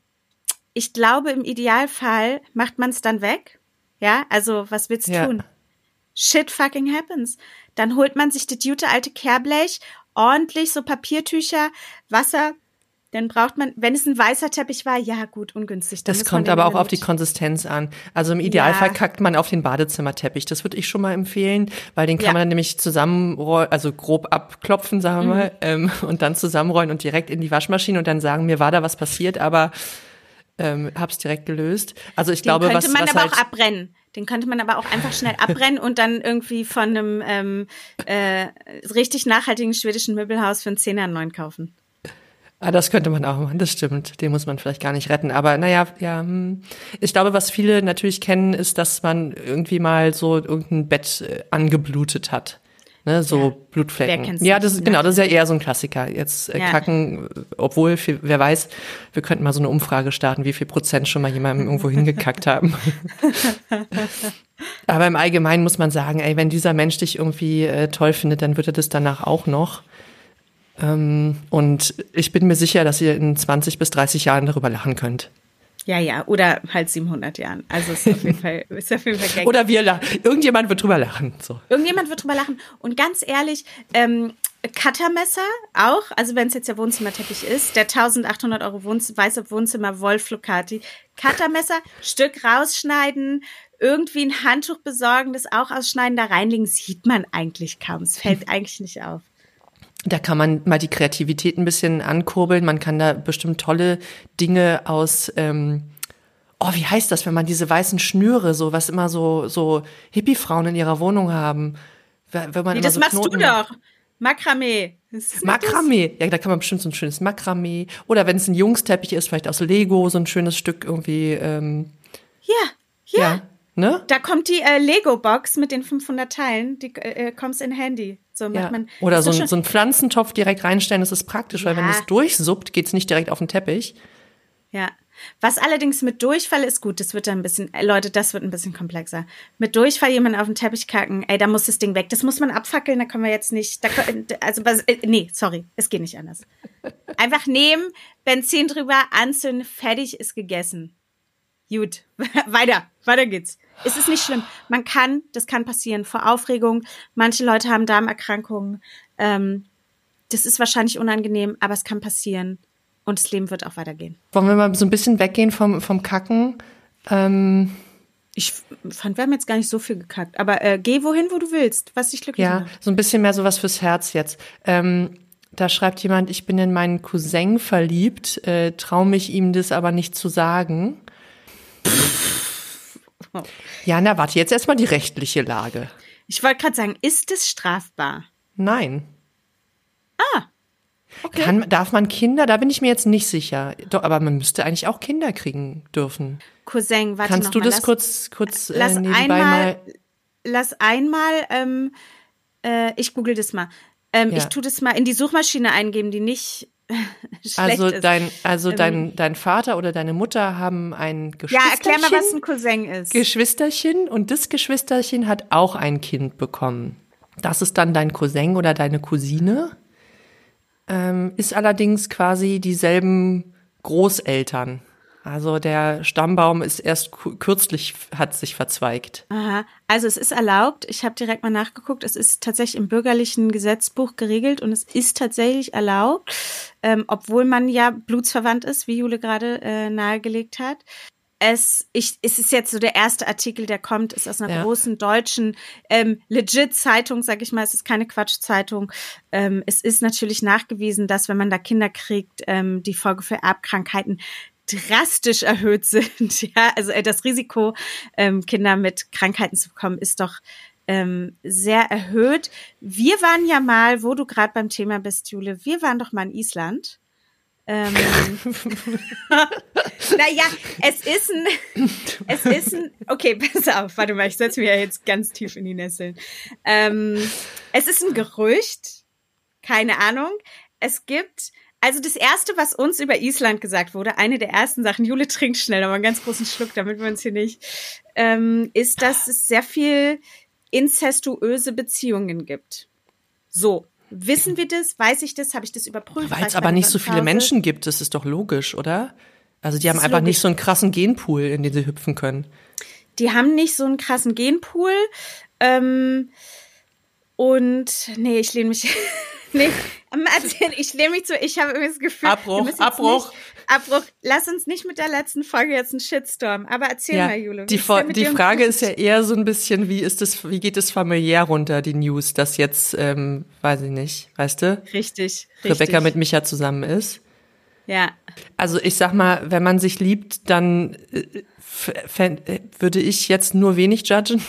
ich glaube, im Idealfall macht man es dann weg. Ja, also was willst du Ja. tun? Shit fucking happens. Dann holt man sich das gute alte Kehrblech, ordentlich so Papiertücher, Wasser Dann braucht man, wenn es ein weißer Teppich war, ja gut, ungünstig. Das kommt aber auch auf die Konsistenz an. Also im Idealfall Ja. kackt man auf den Badezimmerteppich. Das würde ich schon mal empfehlen, weil den kann Ja. man dann nämlich zusammenrollen, also grob abklopfen, sagen wir Mhm. mal, ähm, und dann zusammenrollen und direkt in die Waschmaschine und dann sagen, mir war da was passiert, aber ähm, hab's direkt gelöst. Also ich Den glaube, könnte was, man was aber halt, auch abbrennen. Den könnte man aber auch einfach schnell abbrennen und dann irgendwie von einem ähm, äh, richtig nachhaltigen schwedischen Möbelhaus für einen Zehner einen neuen kaufen. Ah, das könnte man auch machen, das stimmt. Den muss man vielleicht gar nicht retten. Aber naja, ja, hm. ich glaube, was viele natürlich kennen, ist, dass man irgendwie mal so irgendein Bett äh, angeblutet hat. Ne, so Ja. Blutflecken. Ja, nicht, das ist ne? genau, das ist ja eher so ein Klassiker. Jetzt äh, Ja. kacken, obwohl, viel, wer weiß, wir könnten mal so eine Umfrage starten, wie viel Prozent schon mal jemandem irgendwo hingekackt haben. Aber im Allgemeinen muss man sagen, ey, wenn dieser Mensch dich irgendwie äh, toll findet, dann wird er das danach auch noch. Ähm, und ich bin mir sicher, dass ihr in 20 bis 30 Jahren darüber lachen könnt. Ja, ja, oder halt 700 Jahren. Also ist auf jeden Fall, ist auf jeden Fall gängig. Oder wir lachen. Irgendjemand wird drüber lachen. So. Irgendjemand wird drüber lachen. Und ganz ehrlich, ähm, Cuttermesser auch, also wenn es jetzt der Wohnzimmerteppich ist, der 1800 Euro Wohnz weiße Wohnzimmer Wolf Lucati. Cuttermesser, Stück rausschneiden, irgendwie ein Handtuch besorgen, das auch ausschneiden, da reinlegen, sieht man eigentlich kaum. Es fällt eigentlich nicht auf. Da kann man mal die Kreativität ein bisschen ankurbeln. Man kann da bestimmt tolle Dinge aus, ähm, oh, wie heißt das, wenn man diese weißen Schnüre, so was immer so, so Hippie-Frauen in ihrer Wohnung haben. Wenn man Nee, das so machst Knoten du doch. Makramee. Makramee. Ja, da kann man bestimmt so ein schönes Makramee. Oder wenn es ein Jungsteppich ist, vielleicht aus Lego, so ein schönes Stück irgendwie, ähm. Ja, ja. ja, ne? Da kommt die äh, Lego-Box mit den 500 Teilen, die äh, kommst in Handy. So macht Ja. man. Oder so ein, so ein Pflanzentopf direkt reinstellen, das ist praktisch, weil wenn es durchsuppt, geht's nicht direkt auf den Teppich. Ja. Was allerdings mit Durchfall ist gut, das wird dann ein bisschen, äh, Leute, das wird ein bisschen komplexer. Mit Durchfall jemanden auf den Teppich kacken, ey, da muss das Ding weg. Das muss man abfackeln, da können wir jetzt nicht, da, also, äh, nee, sorry, es geht nicht anders. Einfach nehmen, Benzin drüber, anzünden, fertig, ist gegessen. Gut, weiter, weiter geht's. Es ist nicht schlimm. Man kann, das kann passieren, vor Aufregung. Manche Leute haben Darmerkrankungen. Ähm, das ist wahrscheinlich unangenehm, aber es kann passieren. Und das Leben wird auch weitergehen. Wollen wir mal so ein bisschen weggehen vom, vom Kacken? Ähm, Ich fand, wir haben jetzt gar nicht so viel gekackt. Aber äh, geh wohin, wo du willst, was dich glücklich ja, macht. so ein bisschen mehr sowas fürs Herz jetzt. Ähm, da schreibt jemand, ich bin in meinen Cousin verliebt, äh, traue mich ihm das aber nicht zu sagen. Ja, na warte, jetzt erstmal die rechtliche Lage. Ich wollte gerade sagen, ist es strafbar? Nein. Ah, Okay. Kann, darf man Kinder? Da bin ich mir jetzt nicht sicher. Doch, aber man müsste eigentlich auch Kinder kriegen dürfen. Cousin, warte Kannst du mal, das lass, kurz, kurz äh, lass nebenbei einmal, mal? lass einmal, ähm, äh, ich google das mal. Ähm, Ja. Ich tu das mal in die Suchmaschine eingeben, die nicht Also dein, also dein, dein Vater oder deine Mutter haben ein ja, Geschwisterchen. erklär mal, was ein Cousin ist. Geschwisterchen und das Geschwisterchen hat auch ein Kind bekommen. Das ist dann dein Cousin oder deine Cousine. Ähm, ist allerdings quasi dieselben Großeltern. Also der Stammbaum ist erst kürzlich hat sich verzweigt. Aha. Also es ist erlaubt. Ich habe direkt mal nachgeguckt. Es ist tatsächlich im bürgerlichen Gesetzbuch geregelt und es ist tatsächlich erlaubt, ähm, obwohl man ja blutsverwandt ist, wie Jule gerade äh, nahegelegt hat. Es, ich, es ist jetzt so der erste Artikel, der kommt, ist aus einer Ja. großen deutschen ähm, legit Zeitung, sag ich mal. Es ist keine Quatschzeitung. Ähm, es ist natürlich nachgewiesen, dass wenn man da Kinder kriegt, ähm, die Folge für Erbkrankheiten drastisch erhöht sind. Ja, also äh, das Risiko, ähm, Kinder mit Krankheiten zu bekommen, ist doch ähm, sehr erhöht. Wir waren ja mal, wo du gerade beim Thema bist, Jule, wir waren doch mal in Island. Ähm, naja, es ist ein, es ist ein, okay, pass auf, warte mal, ich setze mich ja jetzt ganz tief in die Nesseln. Ähm, es ist ein Gerücht, keine Ahnung. Es gibt, also das erste, was uns über Island gesagt wurde, eine der ersten Sachen, Jule trinkt schnell, aber einen ganz großen Schluck, damit wir uns hier nicht, ähm, ist, dass es sehr viel inzestuöse Beziehungen gibt. So. Wissen wir das? Weiß ich das? Habe ich das überprüft? Weil es aber nicht so viele? Menschen gibt, das ist doch logisch, oder? Also die haben einfach logisch. nicht so einen krassen Genpool, in den sie hüpfen können. Die haben nicht so einen krassen Genpool. Ähm, und nee, ich lehne mich. nee, Martin, ich nehme mich zu, ich habe irgendwie das Gefühl. Abbruch, Abbruch. Nicht, Abbruch. Lass uns nicht mit der letzten Folge jetzt einen Shitstorm. Aber erzähl Ja, mal, Jule. die, die Frage ist ja eher so ein bisschen, wie ist es, wie geht es familiär runter, die News, dass jetzt, ähm, weiß ich nicht, weißt du, Richtig, richtig. Rebecca mit Micha zusammen ist. Ja. Also ich sag mal, wenn man sich liebt, dann äh, würde ich jetzt nur wenig judgen.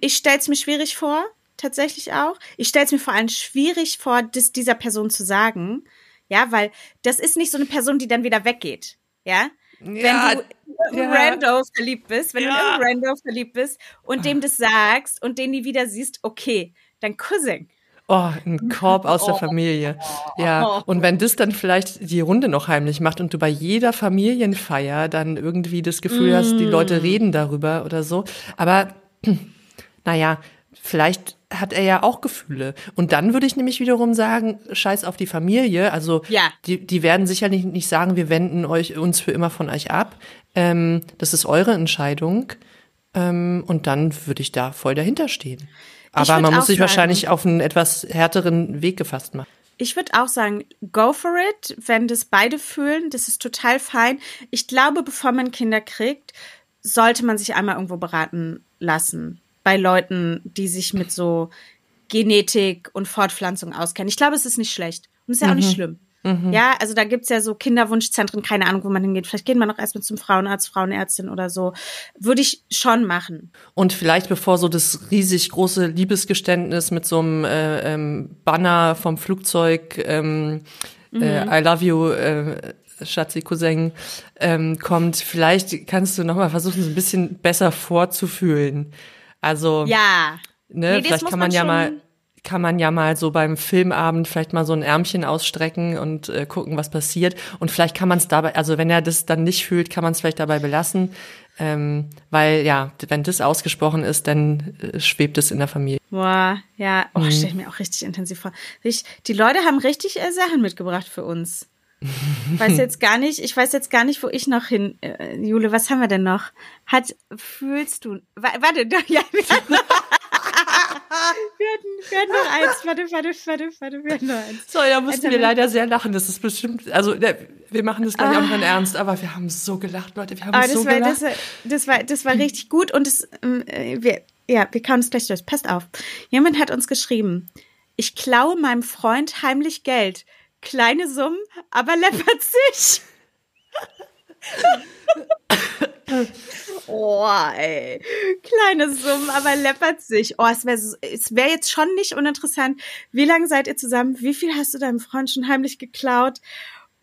Ich stell's mir schwierig vor, tatsächlich auch. Ich stell's mir vor allem schwierig vor, das dieser Person zu sagen. Ja, weil das ist nicht so eine Person, die dann wieder weggeht. Ja? Ja, wenn du in ja. Rando verliebt bist, wenn Ja. du in Rando verliebt bist und dem das sagst und den nie wieder siehst, okay, dann Cousin. Oh, ein Korb aus der Familie. Ja, und wenn das dann vielleicht die Runde noch heimlich macht und du bei jeder Familienfeier dann irgendwie das Gefühl hast, die Leute reden darüber oder so. Aber naja, vielleicht hat er ja auch Gefühle. Und dann würde ich nämlich wiederum sagen, scheiß auf die Familie. Also Ja. die, die werden sicherlich nicht sagen, wir wenden euch uns für immer von euch ab. Ähm, das ist eure Entscheidung. Ähm, und dann würde ich da voll dahinter stehen. Aber man muss sich sagen- wahrscheinlich auf einen etwas härteren Weg gefasst machen. Ich würde auch sagen, go for it, wenn das beide fühlen, das ist total fein. Ich glaube, bevor man Kinder kriegt, sollte man sich einmal irgendwo beraten lassen. Bei Leuten, die sich mit so Genetik und Fortpflanzung auskennen. Ich glaube, es ist nicht schlecht. Und es ist ja auch nicht schlimm. Ja, also da gibt's ja so Kinderwunschzentren, keine Ahnung, wo man hingeht. Vielleicht gehen wir noch erst mit zum Frauenarzt, Frauenärztin oder so. Würde ich schon machen. Und vielleicht bevor so das riesig große Liebesgeständnis mit so einem äh, ähm, Banner vom Flugzeug ähm, äh, I love you, äh, Schatzi Cousin, ähm, kommt, vielleicht kannst du nochmal versuchen, so ein bisschen besser vorzufühlen. Also, Ja. ne, Nee, vielleicht kann man, man ja mal kann man ja mal so beim Filmabend vielleicht mal so ein Ärmchen ausstrecken und äh, gucken, was passiert. Und vielleicht kann man es dabei, also wenn er das dann nicht fühlt, kann man es vielleicht dabei belassen. Ähm, weil ja, wenn das ausgesprochen ist, dann äh, schwebt es in der Familie. Boah, ja, oh, Mhm. stell ich mir auch richtig intensiv vor. Ich, die Leute haben richtig äh, Sachen mitgebracht für uns. Weiß jetzt gar nicht, ich weiß jetzt gar nicht, wo ich noch hin. Äh, Jule, was haben wir denn noch? Hat, fühlst du, wa warte, doch, ja, wir hatten, wir hatten, wir hatten noch eins, warte, warte, warte, warte, wir hatten noch eins. So, da mussten wir leider sehr lachen. Das ist bestimmt, also wir machen das gleich auch noch in Ernst, aber wir haben so gelacht, Leute. Wir haben Aber so das war, gelacht. das, war, das war, das war richtig gut und das, ähm, äh, wir, ja, wir kauen es gleich durch. Passt auf. Jemand hat uns geschrieben, ich klaue meinem Freund heimlich Geld. Kleine Summen, aber läppert sich. oh, ey. Kleine Summen, aber läppert sich. Oh, es wäre es wär jetzt schon nicht uninteressant. Wie lange seid ihr zusammen? Wie viel hast du deinem Freund schon heimlich geklaut?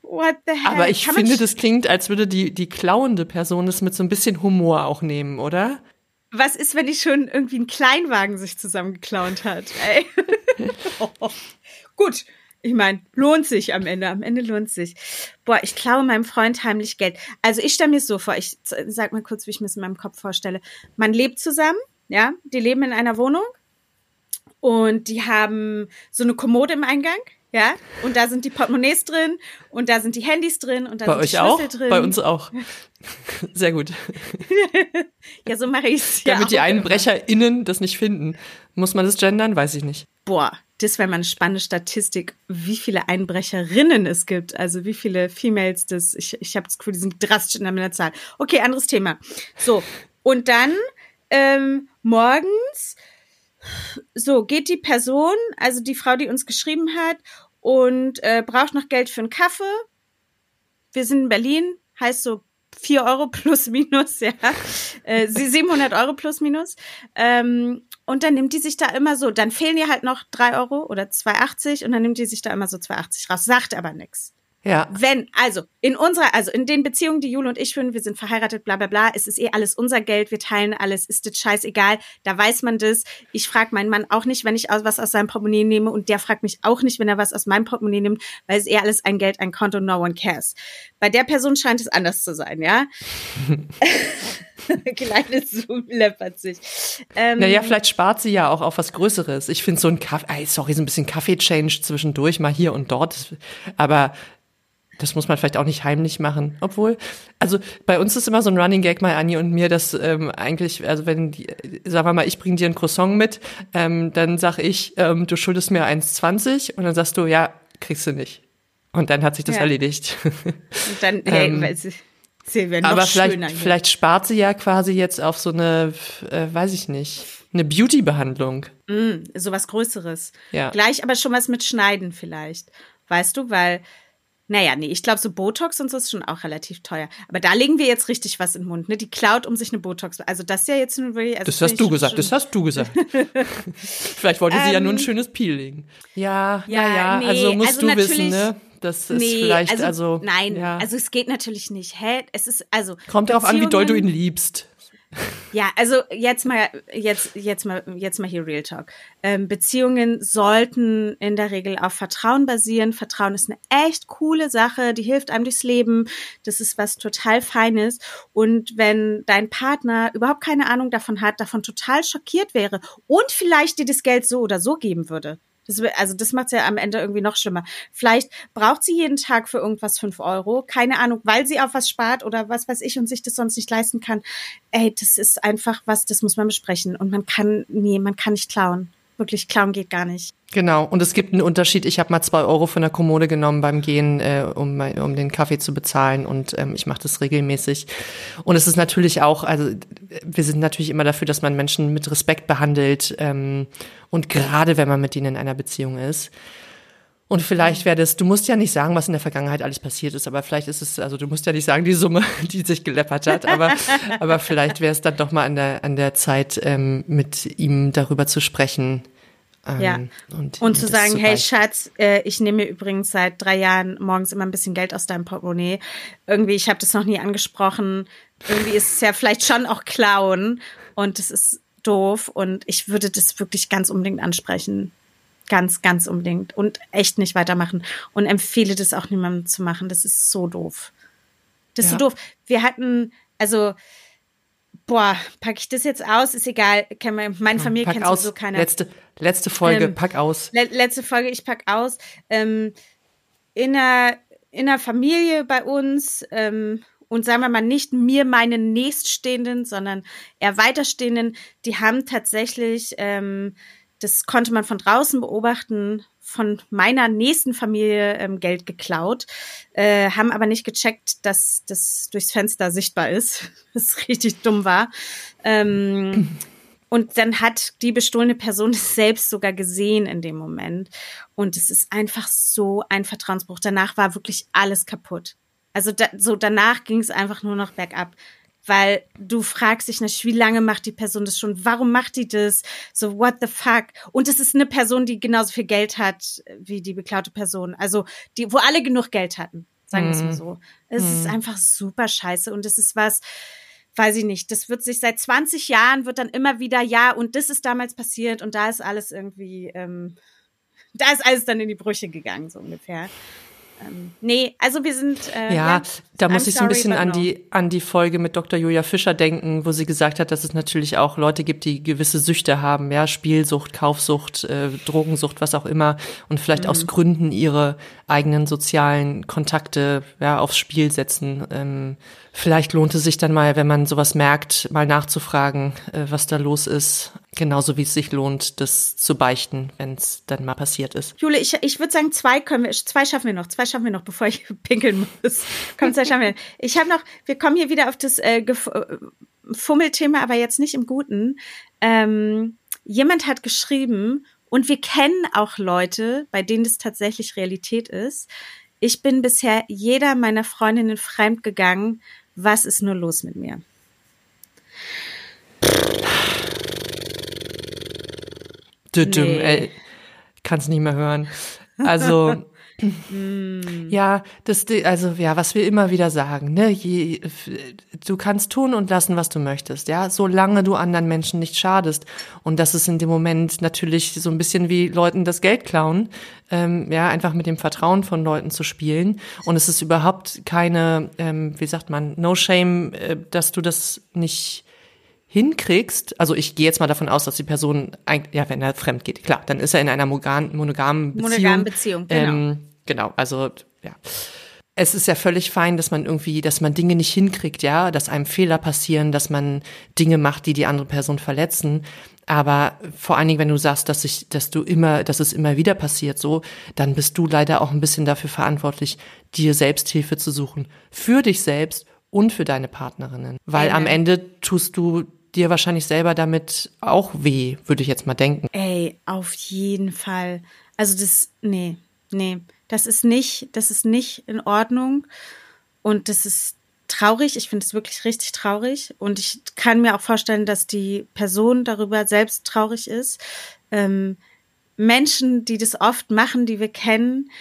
What the hell? aber ich Kann finde, das klingt, als würde die, die klauende Person das mit so ein bisschen Humor auch nehmen, oder? Was ist, wenn die schon irgendwie einen Kleinwagen sich zusammengeklaut hat? Ey. Gut. Ich meine, lohnt sich am Ende. Am Ende lohnt sich. Boah, ich klaue meinem Freund heimlich Geld. Also ich stelle mir es so vor, ich sag mal kurz, wie ich mir es in meinem Kopf vorstelle. Man lebt zusammen, ja, die leben in einer Wohnung und die haben so eine Kommode im Eingang, ja, und da sind die Portemonnaies drin und da sind die Handys drin und da Bei sind euch die auch? Schlüssel drin. Bei uns auch. Sehr gut. Ja, so mache ich es ja Damit die auch immer. EinbrecherInnen das nicht finden. Muss man das gendern? Weiß ich nicht. Boah, das wäre mal eine spannende Statistik, wie viele Einbrecherinnen es gibt. Also wie viele Females das. Ich, ich habe das Gefühl, die sind drastisch in der Zahl. Okay, anderes Thema. So, und dann ähm, morgens, so geht die Person, also die Frau, die uns geschrieben hat, und äh, braucht noch Geld für einen Kaffee. Wir sind in Berlin, heißt so 4 Euro plus minus, ja. Äh, sie 700 Euro plus minus. Ähm, und dann nimmt die sich da immer so, dann fehlen ihr halt noch 3 Euro oder 2,80 und dann nimmt die sich da immer so 2,80 raus, sagt aber nix. Ja. Wenn, also in unserer, also in den Beziehungen, die Jule und ich führen, wir sind verheiratet, bla bla bla, es ist eh alles unser Geld, wir teilen alles, ist das scheißegal, da weiß man das. Ich frage meinen Mann auch nicht, wenn ich was aus seinem Portemonnaie nehme und der fragt mich auch nicht, wenn er was aus meinem Portemonnaie nimmt, weil es eh alles ein Geld, ein Konto, no one cares. Bei der Person scheint es anders zu sein, ja? Kleine Zoom läppert sich. Ähm, Naja, vielleicht spart sie ja auch auf was Größeres. Ich finde so ein Kaffee, sorry, so ein bisschen Kaffee-Change zwischendurch, mal hier und dort. Aber das muss man vielleicht auch nicht heimlich machen. Obwohl, also bei uns ist immer so ein Running Gag mal Anni und mir, dass ähm, eigentlich, also wenn die, sagen wir mal, ich bring dir ein Croissant mit, ähm, dann sag ich, ähm, du schuldest mir 1,20 und dann sagst du, ja, kriegst du nicht. Und dann hat sich das Ja. erledigt. Und dann, hey, Ähm, sie werden noch Aber schöner vielleicht, hier. vielleicht spart sie ja quasi jetzt auf so eine, äh, weiß ich nicht, eine Beauty-Behandlung. Mm, sowas Größeres. Ja. Gleich aber schon was mit Schneiden vielleicht. Weißt du, weil, naja, nee, ich glaube, so Botox und so ist schon auch relativ teuer. Aber da legen wir jetzt richtig was in den Mund, ne? Die klaut um sich eine Botox. Also das ist ja jetzt nur wirklich. Also Das hast du gesagt, das hast du gesagt. Vielleicht wollte sie ja nur ein schönes Peel legen. Ja, Ähm, Ja, ja, nee, also musst also du wissen, ne? Das ist Nee, vielleicht, also, also, nein, ja. also es geht natürlich nicht. Hä? Es ist also kommt darauf an, wie doll du ihn liebst. Ja, also jetzt mal, jetzt, jetzt mal, jetzt mal hier Real Talk. Ähm, Beziehungen sollten in der Regel auf Vertrauen basieren. Vertrauen ist eine echt coole Sache, die hilft einem durchs Leben. Das ist was total Feines. Und wenn dein Partner überhaupt keine Ahnung davon hat, davon total schockiert wäre und vielleicht dir das Geld so oder so geben würde. Das, also das macht es ja am Ende irgendwie noch schlimmer. Vielleicht braucht sie jeden Tag für irgendwas fünf Euro, keine Ahnung, weil sie auf was spart oder was weiß ich und sich das sonst nicht leisten kann. Ey, das ist einfach was, das muss man besprechen. Und man kann, nee, man kann nicht klauen. Wirklich, klauen geht gar nicht. Genau, und es gibt einen Unterschied. Ich habe mal zwei Euro von der Kommode genommen beim Gehen, äh, um, um den Kaffee zu bezahlen und ähm, ich mache das regelmäßig. Und es ist natürlich auch, also wir sind natürlich immer dafür, dass man Menschen mit Respekt behandelt ähm, und gerade wenn man mit ihnen in einer Beziehung ist. Und vielleicht wäre das, du musst ja nicht sagen, was in der Vergangenheit alles passiert ist, aber vielleicht ist es, also du musst ja nicht sagen, die Summe, die sich geleppert hat, aber, aber vielleicht wäre es dann doch mal an der, an der Zeit, ähm, mit ihm darüber zu sprechen. Ähm, Ja. Und, Und zu sagen, hey beichten. Schatz, äh, ich nehme mir übrigens seit drei Jahren morgens immer ein bisschen Geld aus deinem Portemonnaie. Irgendwie, ich habe das noch nie angesprochen. Irgendwie ist es ja vielleicht schon auch Klauen und das ist doof und ich würde das wirklich ganz unbedingt ansprechen. Ganz, ganz unbedingt. Und echt nicht weitermachen. Und empfehle das auch niemandem zu machen. Das ist so doof. Das ist Ja. so doof. Wir hatten, also, boah, packe ich das jetzt aus? Ist egal. Man- Meine Familie Pack kennt aus. sowieso keiner. Letzte, letzte Folge, Ähm, pack aus. Le letzte Folge, ich pack aus. Ähm, in, einer, in einer Familie bei uns, ähm, und sagen wir mal nicht mir meine Nächststehenden, sondern eher Weiterstehenden, die haben tatsächlich, ähm, das konnte man von draußen beobachten, von meiner nächsten Familie ähm, Geld geklaut, äh, haben aber nicht gecheckt, dass das durchs Fenster sichtbar ist, was richtig dumm war. Ähm, und dann hat die bestohlene Person es selbst sogar gesehen in dem Moment. Und es ist einfach so ein Vertrauensbruch. Danach war wirklich alles kaputt. Also da, so danach ging es einfach nur noch bergab. Weil du fragst dich natürlich, wie lange macht die Person das schon? Warum macht die das? So, what the fuck? Und es ist eine Person, die genauso viel Geld hat wie die beklaute Person. Also, die, wo alle genug Geld hatten. Sagen wir es mal so. Es ist einfach super scheiße. Und es ist was, weiß ich nicht, das wird sich seit 20 Jahren wird dann immer wieder, ja, und das ist damals passiert und da ist alles irgendwie, ähm, da ist alles dann in die Brüche gegangen, so ungefähr. Ähm, nee, also wir sind. Äh, Ja, da muss I'm ich so ein bisschen an die, an die Folge mit Dr. Julia Fischer denken, wo sie gesagt hat, dass es natürlich auch Leute gibt, die gewisse Süchte haben, ja, Spielsucht, Kaufsucht, äh, Drogensucht, was auch immer, und vielleicht Mhm. aus Gründen ihre eigenen sozialen Kontakte ja, aufs Spiel setzen. Ähm, vielleicht lohnt es sich dann mal, wenn man sowas merkt, mal nachzufragen, äh, was da los ist. Genauso wie es sich lohnt, das zu beichten, wenn es dann mal passiert ist. Jule, ich, ich würde sagen, zwei können wir, zwei schaffen wir noch, zwei schaffen wir noch, bevor ich pinkeln muss. Komm, zwei schaffen wir. Ich habe noch, wir kommen hier wieder auf das äh, äh, Fummelthema, aber jetzt nicht im Guten. Ähm, jemand hat geschrieben, und wir kennen auch Leute, bei denen das tatsächlich Realität ist. Ich bin bisher jeder meiner Freundinnen fremd gegangen. Was ist nur los mit mir? Düdüm, Nee. ey, kann's nicht mehr hören. Also, ja, das, also, ja, was wir immer wieder sagen, ne, je, du kannst tun und lassen, was du möchtest, ja, solange du anderen Menschen nicht schadest. Und das ist in dem Moment natürlich so ein bisschen wie Leuten das Geld klauen, ähm, ja, einfach mit dem Vertrauen von Leuten zu spielen. Und es ist überhaupt keine, ähm, wie sagt man, no shame, äh, dass du das nicht hinkriegst, also ich gehe jetzt mal davon aus, dass die Person, ja, wenn er fremd geht, klar, dann ist er in einer monogamen, monogamen Beziehung. Monogamen Beziehung, genau. Ähm, genau, also ja. Es ist ja völlig fein, dass man irgendwie, dass man Dinge nicht hinkriegt, ja, dass einem Fehler passieren, dass man Dinge macht, die die andere Person verletzen. Aber vor allen Dingen, wenn du sagst, dass ich, dass du immer, dass es immer wieder passiert, so, dann bist du leider auch ein bisschen dafür verantwortlich, dir Selbsthilfe zu suchen. Für dich selbst und für deine Partnerinnen. Weil Amen. am Ende tust du dir wahrscheinlich selber damit auch weh, würde ich jetzt mal denken. Ey, auf jeden Fall. Also das, nee, nee, das ist nicht, das ist nicht in Ordnung und das ist traurig. Ich finde es wirklich richtig traurig und ich kann mir auch vorstellen, dass die Person darüber selbst traurig ist. Ähm, Menschen, die das oft machen, die wir kennen,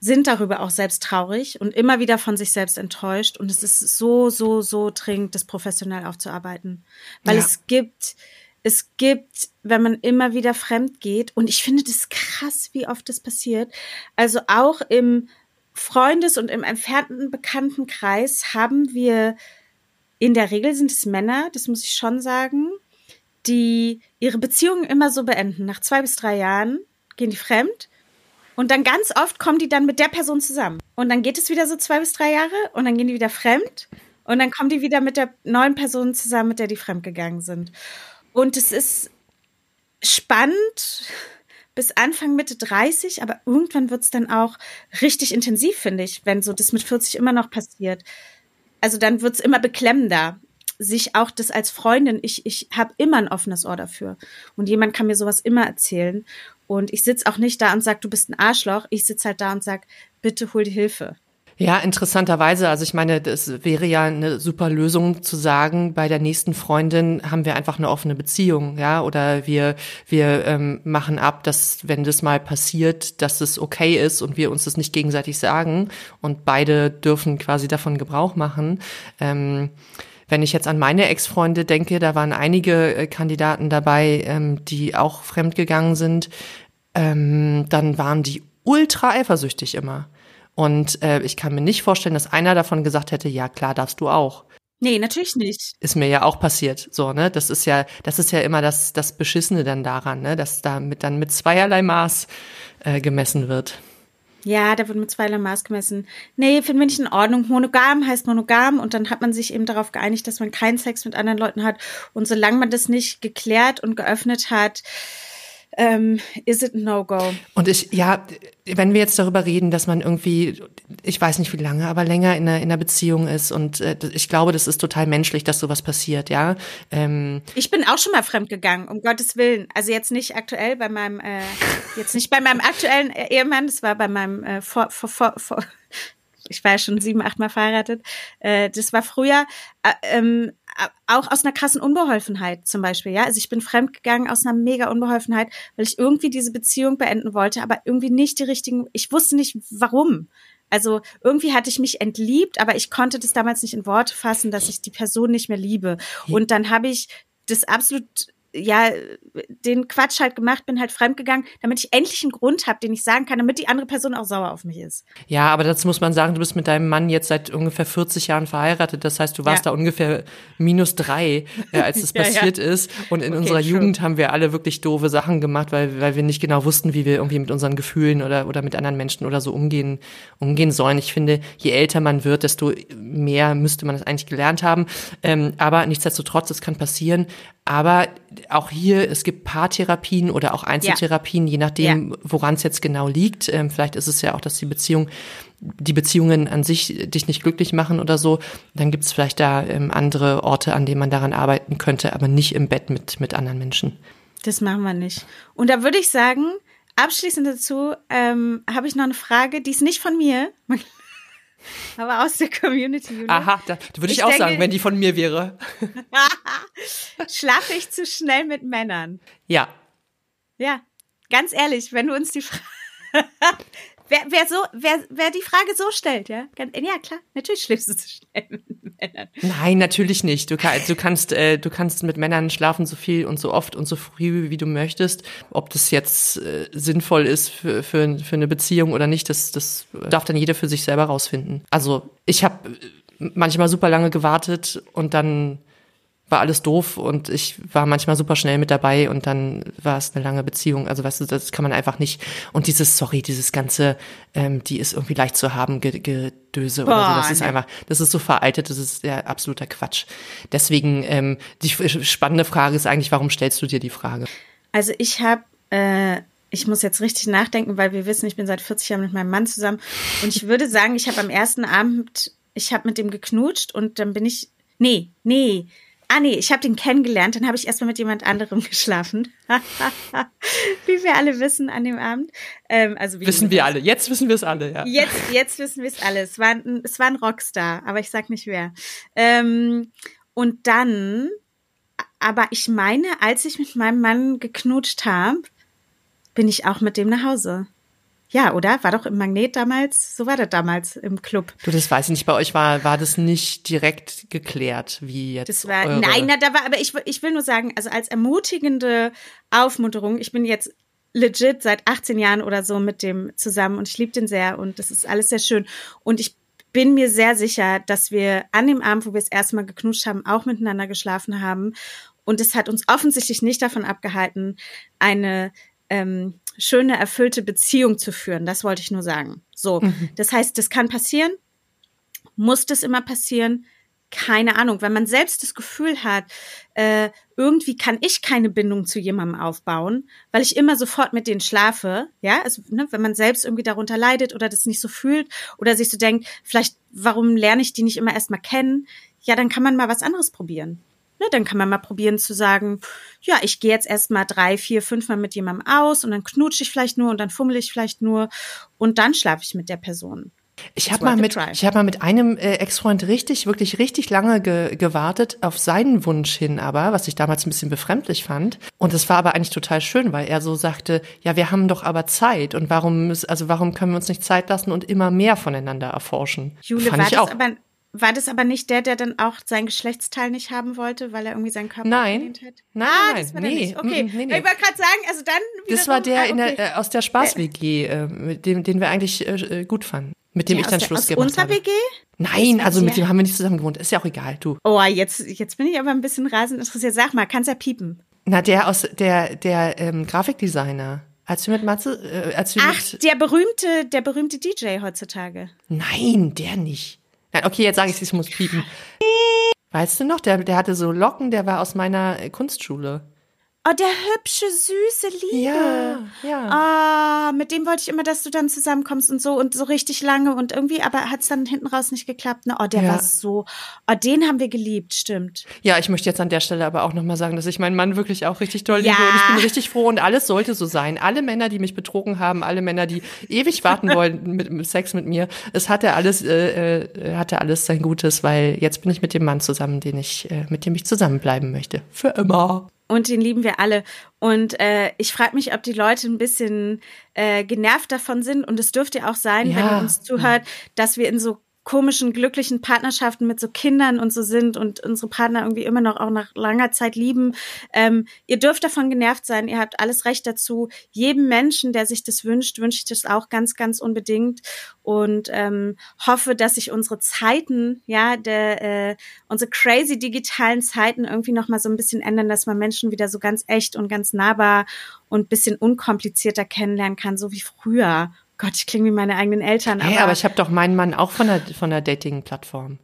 sind darüber auch selbst traurig und immer wieder von sich selbst enttäuscht. Und es ist so, so, so dringend, das professionell aufzuarbeiten. Weil Ja. es gibt, es gibt, wenn man immer wieder fremd geht, und ich finde das krass, wie oft das passiert. Also auch im Freundes- und im entfernten Bekanntenkreis haben wir, in der Regel sind es Männer, das muss ich schon sagen, die ihre Beziehungen immer so beenden. Nach zwei bis drei Jahren gehen die fremd und dann ganz oft kommen die dann mit der Person zusammen. Und dann geht es wieder so zwei bis drei Jahre und dann gehen die wieder fremd und dann kommen die wieder mit der neuen Person zusammen, mit der die fremd gegangen sind. Und es ist spannend bis Anfang Mitte 30, aber irgendwann wird es dann auch richtig intensiv, finde ich, wenn so das mit 40 immer noch passiert. Also dann wird es immer beklemmender sich auch das als Freundin, ich, ich habe immer ein offenes Ohr dafür. Und jemand kann mir sowas immer erzählen. Und ich sitz auch nicht da und sag, du bist ein Arschloch. Ich sitz halt da und sag, bitte hol die Hilfe. Ja, interessanterweise, also ich meine, das wäre ja eine super Lösung zu sagen, bei der nächsten Freundin haben wir einfach eine offene Beziehung, ja, oder wir wir ähm, machen ab, dass wenn das mal passiert, dass es okay ist und wir uns das nicht gegenseitig sagen und beide dürfen quasi davon Gebrauch machen. Ähm, wenn ich jetzt an meine Ex-Freunde denke, da waren einige äh, Kandidaten dabei, ähm, die auch fremdgegangen sind, ähm, dann waren die ultra eifersüchtig immer. Und äh, ich kann mir nicht vorstellen, dass einer davon gesagt hätte, ja klar, darfst du auch. Nee, natürlich nicht. Ist mir ja auch passiert, so, ne? Das ist ja, das ist ja immer das, das Beschissene dann daran, ne? Dass da mit, dann mit zweierlei Maß äh, gemessen wird. Ja, da wird mit zweierlei Maß gemessen. Nee, finden wir nicht in Ordnung. Monogam heißt monogam und dann hat man sich eben darauf geeinigt, dass man keinen Sex mit anderen Leuten hat. Und solange man das nicht geklärt und geöffnet hat, ähm, is it no-go. Und ich, ja, wenn wir jetzt darüber reden, dass man irgendwie, ich weiß nicht wie lange, aber länger in einer, in einer Beziehung ist und äh, ich glaube, das ist total menschlich, dass sowas passiert, ja. Ähm, Ich bin auch schon mal fremdgegangen, um Gottes Willen. Also jetzt nicht aktuell bei meinem, äh, jetzt nicht bei meinem aktuellen Ehemann, das war bei meinem äh, vor, vor, vor, vor ich war schon sieben, acht Mal verheiratet. Äh, das war früher äh, ähm, auch aus einer krassen Unbeholfenheit zum Beispiel, ja. Also ich bin fremdgegangen aus einer mega Unbeholfenheit, weil ich irgendwie diese Beziehung beenden wollte, aber irgendwie nicht die richtigen, ich wusste nicht warum. Also irgendwie hatte ich mich entliebt, aber ich konnte das damals nicht in Worte fassen, dass ich die Person nicht mehr liebe. Und dann habe ich das absolut ja, den Quatsch halt gemacht, bin halt fremdgegangen, damit ich endlich einen Grund habe, den ich sagen kann, damit die andere Person auch sauer auf mich ist. Ja, aber dazu muss man sagen, du bist mit deinem Mann jetzt seit ungefähr 40 Jahren verheiratet. Das heißt, du warst Ja. da ungefähr minus drei, äh, als es Ja, ja. passiert ist. Und in Okay, unserer true. Jugend haben wir alle wirklich doofe Sachen gemacht, weil, weil wir nicht genau wussten, wie wir irgendwie mit unseren Gefühlen oder, oder mit anderen Menschen oder so umgehen, umgehen sollen. Ich finde, je älter man wird, desto mehr müsste man das eigentlich gelernt haben. Ähm, aber nichtsdestotrotz, es kann passieren. Aber auch hier, es gibt Paartherapien oder auch Einzeltherapien, je nachdem, woran es jetzt genau liegt. Ähm, vielleicht ist es ja auch, dass die Beziehung, die Beziehungen an sich dich nicht glücklich machen oder so. Dann gibt es vielleicht da ähm, andere Orte, an denen man daran arbeiten könnte, aber nicht im Bett mit, mit anderen Menschen. Das machen wir nicht. Und da würde ich sagen, abschließend dazu ähm, habe ich noch eine Frage, die ist nicht von mir, aber aus der Community. Julia. Aha, da würde ich, Ich auch denke- sagen, wenn die von mir wäre. Schlafe ich zu schnell mit Männern? Ja. Ja, ganz ehrlich, wenn du uns die Frage. wer, wer, so, wer, wer die Frage so stellt, ja? Ja, klar, natürlich schläfst du zu schnell mit Männern. Nein, natürlich nicht. Du, kann, du kannst, äh, du kannst mit Männern schlafen so viel und so oft und so früh, wie du möchtest. Ob das jetzt äh, sinnvoll ist für, für, für eine Beziehung oder nicht, das, das darf dann jeder für sich selber rausfinden. Also ich habe manchmal super lange gewartet und dann war alles doof und ich war manchmal super schnell mit dabei und dann war es eine lange Beziehung. Also weißt du, das kann man einfach nicht. Und dieses, sorry, dieses ganze, ähm, die ist irgendwie leicht zu haben, Gedöse oder so, das ist einfach, das ist so veraltet, das ist ja absoluter Quatsch. Deswegen, ähm, die spannende Frage ist eigentlich, warum stellst du dir die Frage? Also ich habe, äh, ich muss jetzt richtig nachdenken, weil wir wissen, ich bin seit 40 Jahren mit meinem Mann zusammen. Und ich würde sagen, ich habe am ersten Abend, ich habe mit dem geknutscht und dann bin ich, nee, nee, ah nee, ich habe den kennengelernt, dann habe ich erstmal mit jemand anderem geschlafen. Wie wir alle wissen an dem Abend. Ähm, also Wissen wir alle. Jetzt wissen wir es alle, ja. Jetzt, jetzt wissen wir es alle. Es war, ein, es war ein Rockstar, aber ich sag nicht wer. Ähm, und dann, aber ich meine, als ich mit meinem Mann geknutscht habe, bin ich auch mit dem nach Hause. Ja, oder? War doch im Magnet damals, so war das damals im Club. Du, das weiß ich nicht. Bei euch war, war das nicht direkt geklärt, wie jetzt. Das war, eure nein, na, da war, aber ich, ich will nur sagen, also als ermutigende Aufmunterung, ich bin jetzt legit seit 18 Jahren oder so mit dem zusammen und ich liebe den sehr und das ist alles sehr schön. Und ich bin mir sehr sicher, dass wir an dem Abend, wo wir das erste Mal geknutscht haben, auch miteinander geschlafen haben. Und es hat uns offensichtlich nicht davon abgehalten, eine ähm, schöne, erfüllte Beziehung zu führen. Das wollte ich nur sagen. So, das heißt, das kann passieren. Muss das immer passieren? Keine Ahnung. Wenn man selbst das Gefühl hat, äh, irgendwie kann ich keine Bindung zu jemandem aufbauen, weil ich immer sofort mit denen schlafe, ja, also, ne, wenn man selbst irgendwie darunter leidet oder das nicht so fühlt oder sich so denkt, vielleicht, warum lerne ich die nicht immer erstmal kennen? Ja, dann kann man mal was anderes probieren. Ne, dann kann man mal probieren zu sagen, ja, ich gehe jetzt erst mal drei, vier, fünf Mal mit jemandem aus und dann knutsche ich vielleicht nur und dann fummel ich vielleicht nur und dann schlafe ich mit der Person. Ich habe mal mit, ich habe mal mit einem äh, Ex-Freund richtig, wirklich richtig lange ge gewartet auf seinen Wunsch hin, aber was ich damals ein bisschen befremdlich fand. Und es war aber eigentlich total schön, weil er so sagte, ja, wir haben doch aber Zeit und warum, also warum können wir uns nicht Zeit lassen und immer mehr voneinander erforschen? Jule, fand war ich das auch. aber war das aber nicht der, der dann auch sein Geschlechtsteil nicht haben wollte, weil er irgendwie seinen Körper Nein. hat? Nein, ah, nein, das war der nee, nicht. Okay, mm, nee, nee. ich wollte gerade sagen, also dann Das war der ah, okay. der, äh, aus der Spaß-WG, äh, mit dem, den wir eigentlich äh, gut fanden. Mit dem Der ich aus dann der- Schluss aus gemacht unserer habe. WG? Nein, also mit ja. dem haben wir nicht zusammen gewohnt. Ist ja auch egal, du. Oh, jetzt, jetzt bin ich aber ein bisschen rasend interessiert. Sag mal, kannst ja piepen. Na, der aus der der ähm, Grafikdesigner. Als wir mit Matze, äh, als wir Ach, mit, der berühmte, der berühmte DJ heutzutage. nein, der nicht. Nein, okay, jetzt sage ich, ich muss piepen. Weißt du noch, der, der hatte so Locken, der war aus meiner Kunstschule. Oh, der hübsche, süße Liebe. Ja, ja. Ah, mit dem wollte ich immer, dass du dann zusammenkommst und so und so richtig lange und irgendwie, aber hat es dann hinten raus nicht geklappt. Ne? Oh, der Ja. war so. Oh, den haben wir geliebt, stimmt. Ja, ich möchte jetzt an der Stelle aber auch nochmal sagen, dass ich meinen Mann wirklich auch richtig toll liebe Ja. und ich bin richtig froh und alles sollte so sein. Alle Männer, die mich betrogen haben, alle Männer, die ewig warten wollen mit, mit Sex mit mir, es hatte alles, äh, äh, hatte alles sein Gutes, weil jetzt bin ich mit dem Mann zusammen, den ich, äh, mit dem ich zusammenbleiben möchte. Für immer. Und den lieben wir alle. Und äh, ich frage mich, ob die Leute ein bisschen äh, genervt davon sind. Und es dürfte auch sein, wenn Ja. ihr uns zuhört, dass wir in so komischen, glücklichen Partnerschaften mit so Kindern und so sind und unsere Partner irgendwie immer noch auch nach langer Zeit lieben. Ähm, ihr dürft davon genervt sein, ihr habt alles Recht dazu. Jedem Menschen, der sich das wünscht, wünsche ich das auch ganz, ganz unbedingt und ähm, hoffe, dass sich unsere Zeiten, ja, der, äh, unsere crazy digitalen Zeiten irgendwie noch mal so ein bisschen ändern, dass man Menschen wieder so ganz echt und ganz nahbar und bisschen unkomplizierter kennenlernen kann, so wie früher. Gott, ich klinge wie meine eigenen Eltern. Hey, aber, aber ich habe doch meinen Mann auch von der, von der Dating-Plattform.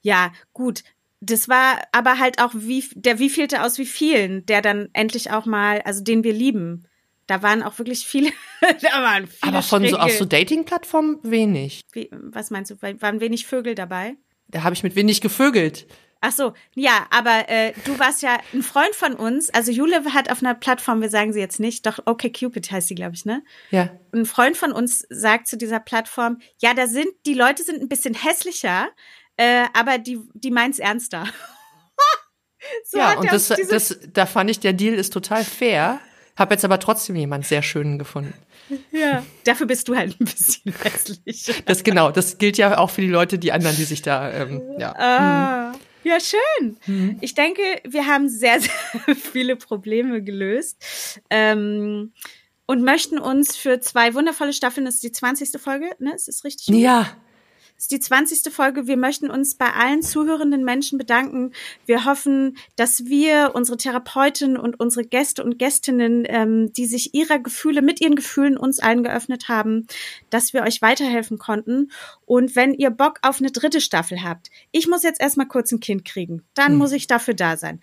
ja, gut. Das war aber halt auch wie der wievielte aus wie vielen, der dann endlich auch mal, also den wir lieben. Da waren auch wirklich viele, da waren viele Aber von so, aus so Dating-Plattformen wenig. wie, was meinst du, waren wenig Vögel dabei? Da habe ich mit wenig gevögelt. Ach so, ja, aber äh, du warst ja ein Freund von uns. Also Jule hat auf einer Plattform, wir sagen sie jetzt nicht, doch okay Cupid heißt sie, glaube ich, ne? Ja. Ein Freund von uns sagt zu dieser Plattform, ja, da sind die Leute sind ein bisschen hässlicher, äh, aber die die meint's ernster. so ja, und das, das, da fand ich, der Deal ist total fair. Hab jetzt aber trotzdem jemand sehr schönen gefunden. ja. Dafür bist du halt ein bisschen hässlich. Das genau, das gilt ja auch für die Leute, die anderen, die sich da, ähm, ja. Ah, ja, schön. Mhm. Ich denke, wir haben sehr, sehr viele Probleme gelöst. Ähm, und möchten uns für zwei wundervolle Staffeln, das ist die 20. Folge, ne? Ist das richtig? Ja, ist die 20. Folge. Wir möchten uns bei allen zuhörenden Menschen bedanken. Wir hoffen, dass wir, unsere Therapeutin und unsere Gäste und Gästinnen, ähm, die sich ihrer Gefühle, mit ihren Gefühlen uns allen geöffnet haben, dass wir euch weiterhelfen konnten. Und wenn ihr Bock auf eine dritte Staffel habt, ich muss jetzt erstmal kurz ein Kind kriegen. Dann hm. muss ich dafür da sein.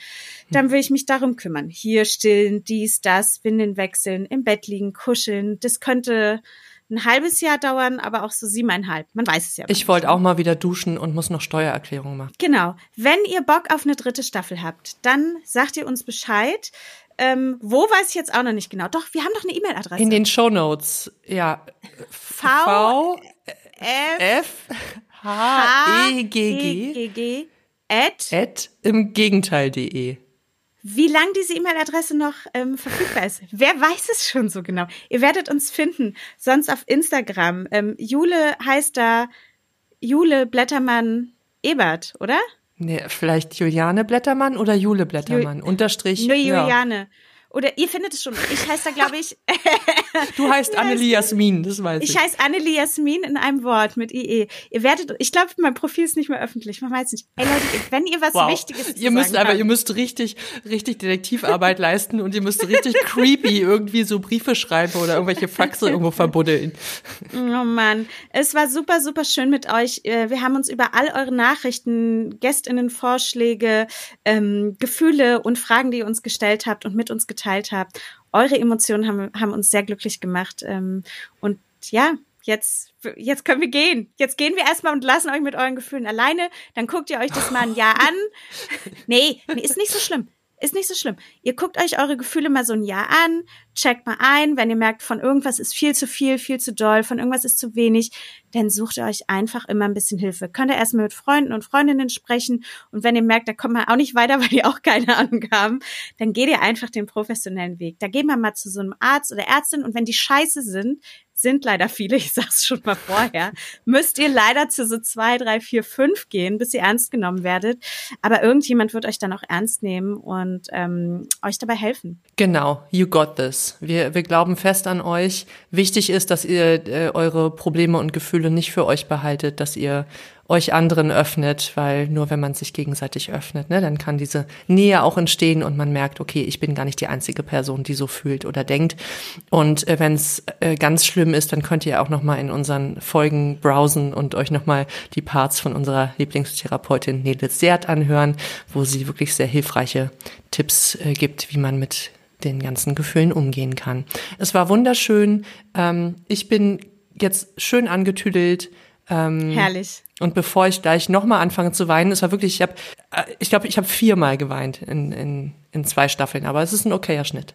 Dann will ich mich darum kümmern. Hier stillen, dies, das, Windeln wechseln, im Bett liegen, kuscheln. Das könnte ein halbes Jahr dauern, aber auch so siebeneinhalb. Man weiß es ja. Ich wollte auch mal wieder duschen und muss noch Steuererklärung machen. Genau. Wenn ihr Bock auf eine dritte Staffel habt, dann sagt ihr uns Bescheid. Ähm, wo weiß ich jetzt auch noch nicht genau. Doch, wir haben doch eine E-Mail-Adresse. In den Show Notes. Ja. V, v F, H, E, G, G, G, G at, at im Gegenteil.de wie lang diese E-Mail-Adresse noch ähm, verfügbar ist. Wer weiß es schon so genau? Ihr werdet uns finden, sonst auf Instagram. Ähm, Jule heißt da Jule Blättermann Ebert, oder? Nee, vielleicht Juliane Blättermann oder Jule Blättermann. Ju Unterstrich. Nur Juliane. Ja. Oder ihr findet es schon. Ich heiße da, glaube ich. du heißt Annelie Jasmin, das weiß ich. Ich heiße Annelie Jasmin in einem Wort mit IE. Ihr werdet, ich glaube, mein Profil ist nicht mehr öffentlich. Man weiß nicht. Ey Leute, wenn ihr was wow. Wichtiges Ihr müsst aber, ihr müsst richtig, richtig Detektivarbeit leisten und ihr müsst richtig creepy irgendwie so Briefe schreiben oder irgendwelche Faxe irgendwo verbuddeln. Oh Mann. Es war super, super schön mit euch. Äh, wir haben uns über all eure Nachrichten, Gästinnen, Vorschläge, ähm, Gefühle und Fragen, die ihr uns gestellt habt und mit uns geteilt geteilt habt. Eure Emotionen haben, haben uns sehr glücklich gemacht. Ähm, und ja, jetzt, jetzt können wir gehen. Jetzt gehen wir erstmal und lassen euch mit euren Gefühlen alleine. Dann guckt ihr euch das mal ein Jahr an. Nee, nee, ist nicht so schlimm. Ist nicht so schlimm. Ihr guckt euch eure Gefühle mal so ein Jahr an, checkt mal ein, wenn ihr merkt, von irgendwas ist viel zu viel, viel zu doll, von irgendwas ist zu wenig, dann sucht ihr euch einfach immer ein bisschen Hilfe. Könnt ihr erstmal mit Freunden und Freundinnen sprechen und wenn ihr merkt, da kommt man auch nicht weiter, weil die auch keine Ahnung haben, dann geht ihr einfach den professionellen Weg. Da geht man mal zu so einem Arzt oder Ärztin und wenn die scheiße sind, sind leider viele, ich sag's schon mal vorher, müsst ihr leider zu so zwei, drei, vier, fünf gehen, bis ihr ernst genommen werdet. Aber irgendjemand wird euch dann auch ernst nehmen und ähm, euch dabei helfen. Genau, you got this. Wir, wir glauben fest an euch. Wichtig ist, dass ihr äh, eure Probleme und Gefühle nicht für euch behaltet, dass ihr euch anderen öffnet, weil nur wenn man sich gegenseitig öffnet, ne, dann kann diese Nähe auch entstehen und man merkt, okay, ich bin gar nicht die einzige Person, die so fühlt oder denkt. Und äh, wenn es äh, ganz schlimm ist, dann könnt ihr auch noch mal in unseren Folgen browsen und euch noch mal die Parts von unserer Lieblingstherapeutin Nele Seert anhören, wo sie wirklich sehr hilfreiche Tipps äh, gibt, wie man mit den ganzen Gefühlen umgehen kann. Es war wunderschön. Ähm, ich bin jetzt schön angetüdelt. Ähm, Herrlich. Und bevor ich gleich nochmal anfange zu weinen, es war wirklich, ich habe, äh, ich glaube, ich habe viermal geweint in, in, in zwei Staffeln, aber es ist ein okayer Schnitt.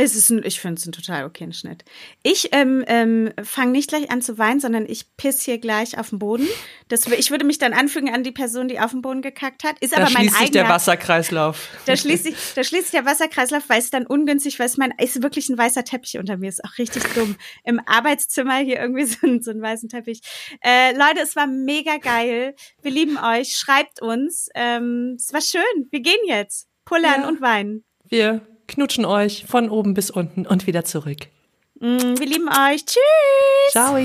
Es ist ein, ich finde es ein total okayen Schnitt. Ich ähm, ähm, fange nicht gleich an zu weinen, sondern ich piss hier gleich auf den Boden. Das, ich würde mich dann anfügen an die Person, die auf den Boden gekackt hat. Ist da aber mein schließt sich der Wasserkreislauf. Da schließt sich, da schließt sich der Wasserkreislauf, weil es dann ungünstig, weil es mein, ist wirklich ein weißer Teppich unter mir, ist auch richtig dumm. Im Arbeitszimmer hier irgendwie so, ein, so ein weißen Teppich. Äh, Leute, es war mega geil. Wir lieben euch. Schreibt uns. Ähm, es war schön. Wir gehen jetzt. Pullern ja. und weinen. Wir knutschen euch von oben bis unten und wieder zurück. Mm, wir lieben euch. Tschüss. Ciao.